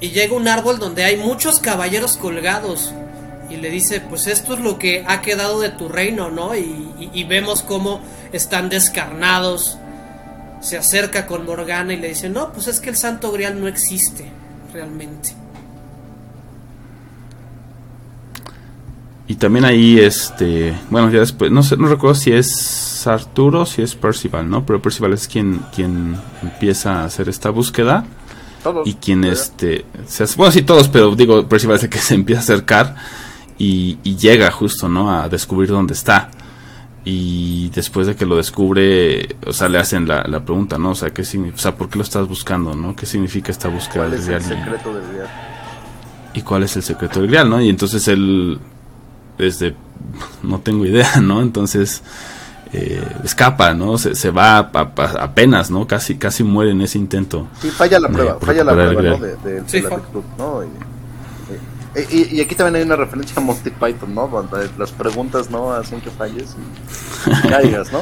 y llega un árbol donde hay muchos caballeros colgados y le dice pues esto es lo que ha quedado de tu reino no y, y- y vemos cómo están descarnados se acerca con Morgana y le dice no pues es que el Santo Grial no existe realmente Y también ahí, este, bueno, ya después, no sé, no recuerdo si es Arturo si es Percival, ¿no? Pero Percival es quien, quien empieza a hacer esta búsqueda Todos. y quien, ¿verdad? este, se hace- bueno, sí todos, pero digo, Percival es el que se empieza a acercar y, y llega justo, ¿no? A descubrir dónde está. Y después de que lo descubre, o sea, le hacen la, la pregunta, ¿no? O sea, ¿qué significa, o sea, ¿por qué lo estás buscando, no? ¿Qué significa esta búsqueda ¿Cuál del es el secreto del Grial? y cuál es el secreto del Grial, ¿no? Y entonces él, desde, [LAUGHS] no tengo idea, [LAUGHS] ¿no? Entonces eh, escapa, ¿no? Se, se va a- a- apenas, ¿no? Casi, casi muere en ese intento. Sí, falla la prueba, falla la prueba, ¿no? Grial. De, de- de Sí, la virtud, ¿no? Y, y- y- y aquí también hay una referencia a Monty Python, ¿no? Donde las preguntas, ¿no? Hacen que falles y [LAUGHS] caigas, ¿no?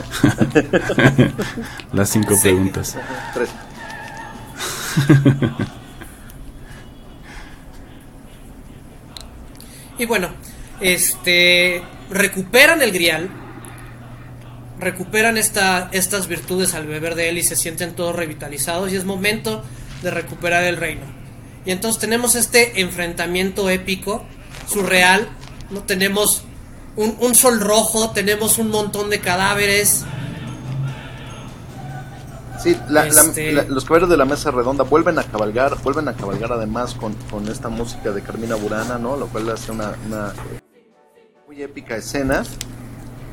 Las cinco Sí. preguntas. Tres. y bueno este recuperan el Grial recuperan esta, estas virtudes al beber de él y se sienten todos revitalizados y es momento de recuperar el reino. Y entonces tenemos este enfrentamiento épico, surreal, ¿no? Tenemos un, un sol rojo, tenemos un montón de cadáveres. Sí, la- la- Este- la- los caballeros de la mesa redonda vuelven a cabalgar, vuelven a cabalgar además con, con esta música de Carmina Burana, ¿no? Lo cual hace una, una, muy épica escena.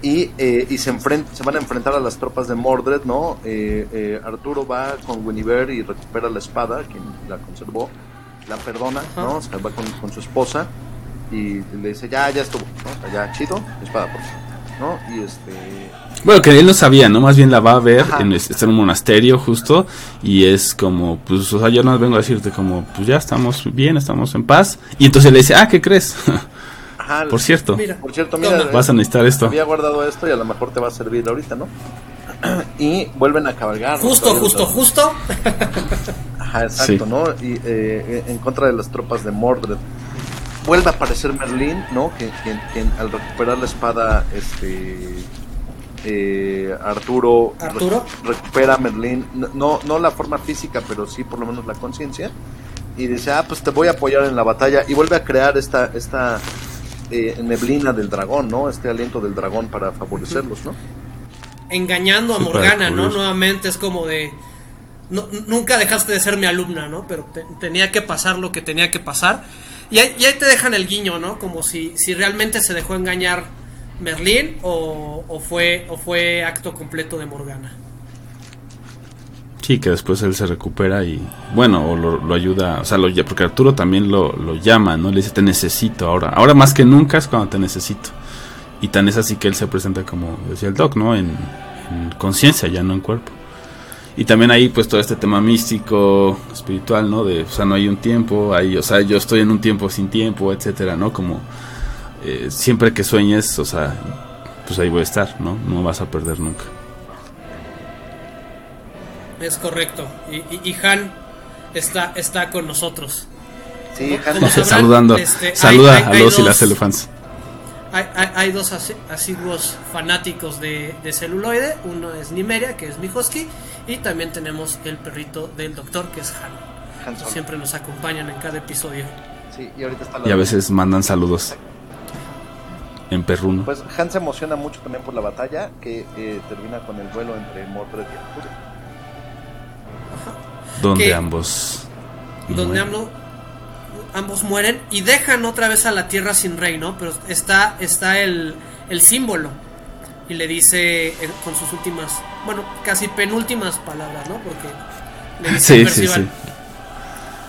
Y, eh, y se, enfren- se van a enfrentar a las tropas de Mordred, ¿no? Eh, eh, Arturo va con Guinevere y recupera la espada, quien la conservó, la perdona, ¿no? O sea, va con, con su esposa y le dice, ya, ya estuvo, ¿no? Ya, chido, espada, por favor, ¿no? Y este... Bueno, que él no sabía, ¿no? Más bien la va a ver, en, está en un monasterio justo, y es como, pues, o sea, yo no vengo a decirte como, pues ya estamos bien, estamos en paz, y entonces le dice, ah, ¿qué crees? [LAUGHS] Ajá, Por cierto, Mira, Por cierto, mira, toma. vas a necesitar esto. había guardado esto y a lo mejor te va a servir ahorita, ¿no? [CLEARS THROAT] y vuelven a cabalgar. Justo, justo, justo. [LAUGHS] Ajá, exacto, Sí. ¿no? Y eh, en contra de las tropas de Mordred. Vuelve a aparecer Merlín, ¿no? Que, que- que al recuperar la espada, este. eh, Arturo, Arturo. re- recupera a Merlín, no- no, no la forma física, pero sí por lo menos la conciencia. Y dice, ah, pues te voy a apoyar en la batalla. Y vuelve a crear esta, esta eh, neblina del dragón, ¿no? Este aliento del dragón para favorecerlos, ¿no? Engañando a Morgana, ¿no? Nuevamente es como de. no- nunca dejaste de ser mi alumna, ¿no? Pero te- tenía que pasar lo que tenía que pasar. Y ahí, y ahí te dejan el guiño, ¿no? Como si, si realmente se dejó engañar Merlín o, o fue, o fue acto completo de Morgana. Sí, que después él se recupera y, bueno, o lo, lo ayuda, o sea, lo, porque Arturo también lo, llama, ¿no? Le dice, te necesito ahora. Ahora más que nunca es cuando te necesito. Y tan es así que él se presenta como decía el Doc, ¿no? En, en conciencia, ya no en cuerpo. Y también ahí, pues, todo este tema místico, espiritual, ¿no? De, o sea, no hay un tiempo, ahí, o sea, yo estoy en un tiempo sin tiempo, etcétera, ¿no? Como eh, siempre que sueñes, o sea, pues ahí voy a estar, ¿no? No vas a perder nunca. Es correcto. Y, y- y Han está, está con nosotros. Sí, Hans- sabrán, Saludando, este, hay- saluda hay- a hay los y dos- las elefants. Hay, hay- hay dos asi- asiduos fanáticos de, de celuloide. Uno es Nimeria, que es mi husky. Y también tenemos el perrito del doctor, que es Han. Han. Siempre nos acompañan en cada episodio. Sí, y ahorita está la Y a veces mandan saludos en perruno. Pues Han se emociona mucho también por la batalla que eh, termina con el duelo entre Mordred y Donde que- ambos. Donde mueren. ambos, ambos mueren y dejan otra vez a la tierra sin rey, ¿no? Pero está, está el, el símbolo. Y le dice eh, con sus últimas, bueno, casi penúltimas palabras, ¿no? Porque le dice Sí, sí, Percival, sí.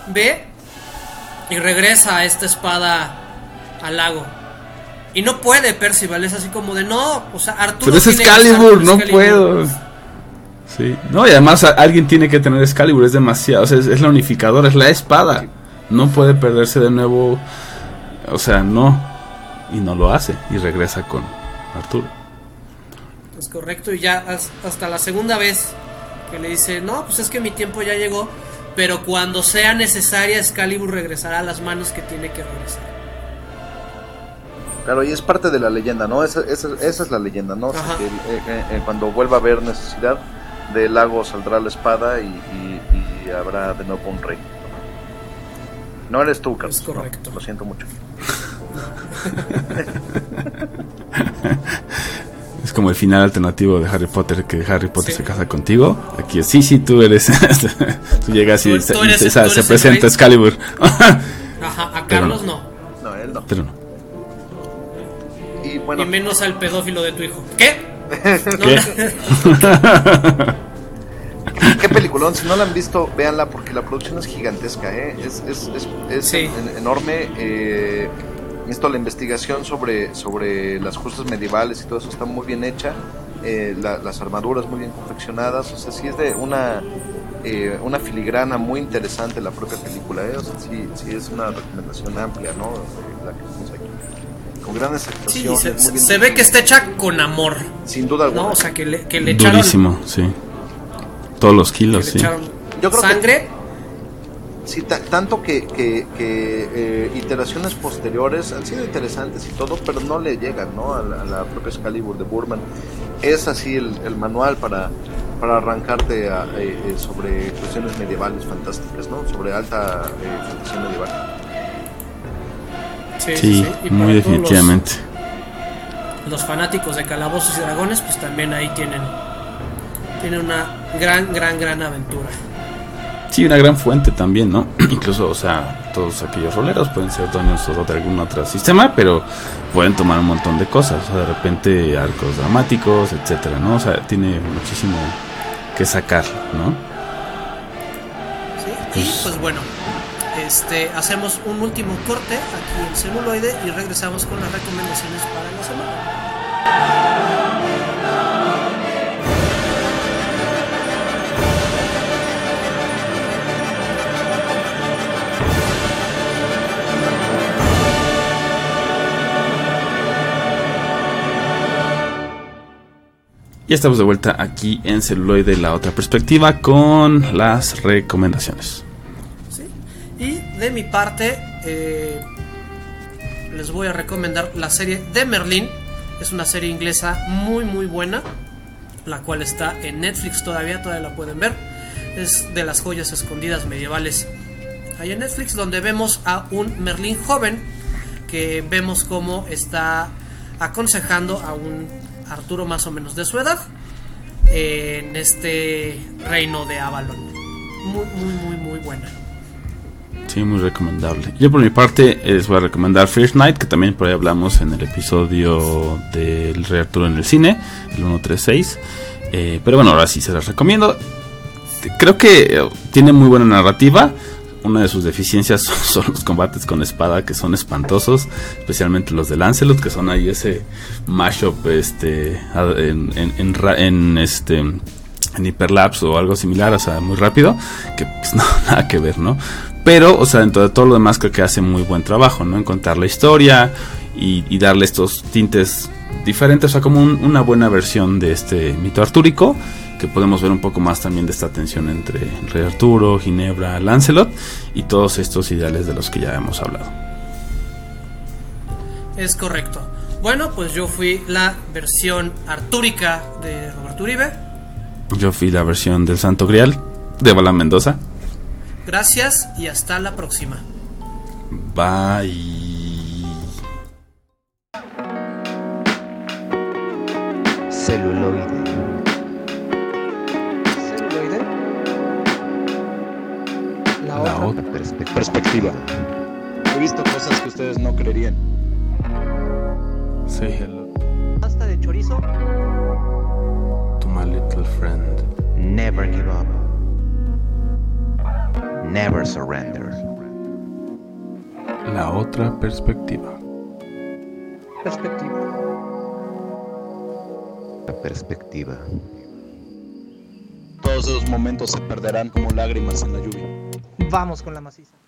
ve y regresa a esta espada al lago. Y no puede Percival, es así como de no, o sea, Arturo Pero es Excalibur, no Excalibur". puedo. Sí. No, y además a- alguien tiene que tener Excalibur, es demasiado. O sea, es, es la unificadora, es la espada. No puede perderse de nuevo. O sea, no. Y no lo hace. Y regresa con Arturo. Es correcto, y ya has- hasta la segunda vez que le dice, no, pues es que mi tiempo ya llegó, pero cuando sea necesaria, Excalibur regresará a las manos que tiene que regresar. Claro, y es parte de la leyenda, ¿no? Esa, esa- esa es la leyenda, ¿no? O sea, que, eh, eh, eh, cuando vuelva a haber necesidad, del lago saldrá la espada y, y- y habrá de nuevo un rey. No eres tú, Carlos. Es no, correcto. lo siento mucho. [LAUGHS] Es como el final alternativo de Harry Potter, que Harry Potter Sí. se casa contigo. Aquí es, sí, sí, tú eres. [LAUGHS] tú llegas y, Tú- se- y se, tú eres se presenta rey. Excalibur. Ajá, a Carlos no. no, No, él no. Pero no. Y bueno, y menos al pedófilo de tu hijo. ¿Qué? ¿Qué? [LAUGHS] qué peliculón. Si no la han visto, véanla porque la producción es gigantesca, ¿eh? Es, es, es, es Sí. en- enorme. Eh, esto, la investigación sobre, sobre las justas medievales y todo eso está muy bien hecha. Eh, la- las armaduras muy bien confeccionadas. O sea, sí es de una, eh, una filigrana muy interesante la propia película, ¿eh? O sea, sí, sí es una recomendación amplia, ¿no? La que. Con grandes Sí, actuaciones. se, muy bien se ve que está hecha con amor, Sin duda alguna. ¿no? O sea, que le, que le echaron, Durísimo, sí. Todos los que kilos, sí. Yo creo que- sangre. Sí, ta- tanto que, que, que, eh, iteraciones posteriores han sido interesantes y todo, pero no le llegan ¿no? A, la, a la propia Excalibur de Burman. Es así el, el manual para, para arrancarte a, eh, eh, sobre cuestiones medievales fantásticas, ¿no? sobre alta eh, fantasía medieval. Sí, sí, Sí, sí. Y para muy los- definitivamente. los fanáticos de Calabozos y Dragones, pues también ahí tienen, tienen una gran, gran, gran aventura. Sí, una gran fuente también, ¿no? [CLEARS THROAT] Incluso, o sea, todos aquellos roleros pueden ser dueños o de algún otro sistema, pero pueden tomar un montón de cosas. O sea, de repente arcos dramáticos, etcétera, ¿no? O sea, tiene muchísimo que sacar, ¿no? ¿sí? Y pues bueno, este, hacemos un último corte aquí en celuloide y regresamos con las recomendaciones para la semana. Ya estamos de vuelta aquí en Celuloide, la otra perspectiva, con las recomendaciones. De mi parte, eh, les voy a recomendar la serie de Merlín. Es una serie inglesa muy, muy buena, la cual está en Netflix todavía, todavía la pueden ver. Es de las joyas escondidas medievales. Ahí en Netflix, donde vemos a un Merlín joven que vemos cómo está aconsejando a un Arturo más o menos de su edad en este reino de Avalon. Muy, muy, muy, muy buena. Sí, muy recomendable. Yo por mi parte eh, les voy a recomendar First Night, que también por ahí hablamos en el episodio del Rey Arturo en el cine, el 136. Eh, pero bueno, ahora sí se las recomiendo. Creo que eh, tiene muy buena narrativa. Una de sus deficiencias [LAUGHS] son, los combates con espada, que son espantosos, especialmente los de Lancelot, que son ahí ese mashup este, en, en- en en, este en hiperlapse o algo similar, o sea, muy rápido, que pues [LAUGHS] no, nada que ver, ¿no? Pero, o sea, dentro de todo lo demás creo que hace muy buen trabajo, ¿no? En contar la historia y, y darle estos tintes diferentes, o sea, como un- una buena versión de este mito artúrico, que podemos ver un poco más también de esta tensión entre el rey Arturo, Ginebra, Lancelot y todos estos ideales de los que ya hemos hablado. Es correcto. Bueno, pues yo fui la versión artúrica de Roberto Uribe. Yo fui la versión del Santo Grial de Bala Mendoza. Gracias y hasta la próxima. Bye. Celuloide. celuloide. La, La otra. otra Perspectiva. perspectiva. He visto cosas que ustedes no creerían. Say hello Pasta de chorizo. to my little friend. Never give up. Never surrender. La otra perspectiva. Perspectiva. La perspectiva. Todos esos momentos se perderán como lágrimas en la lluvia. Vamos con la maciza.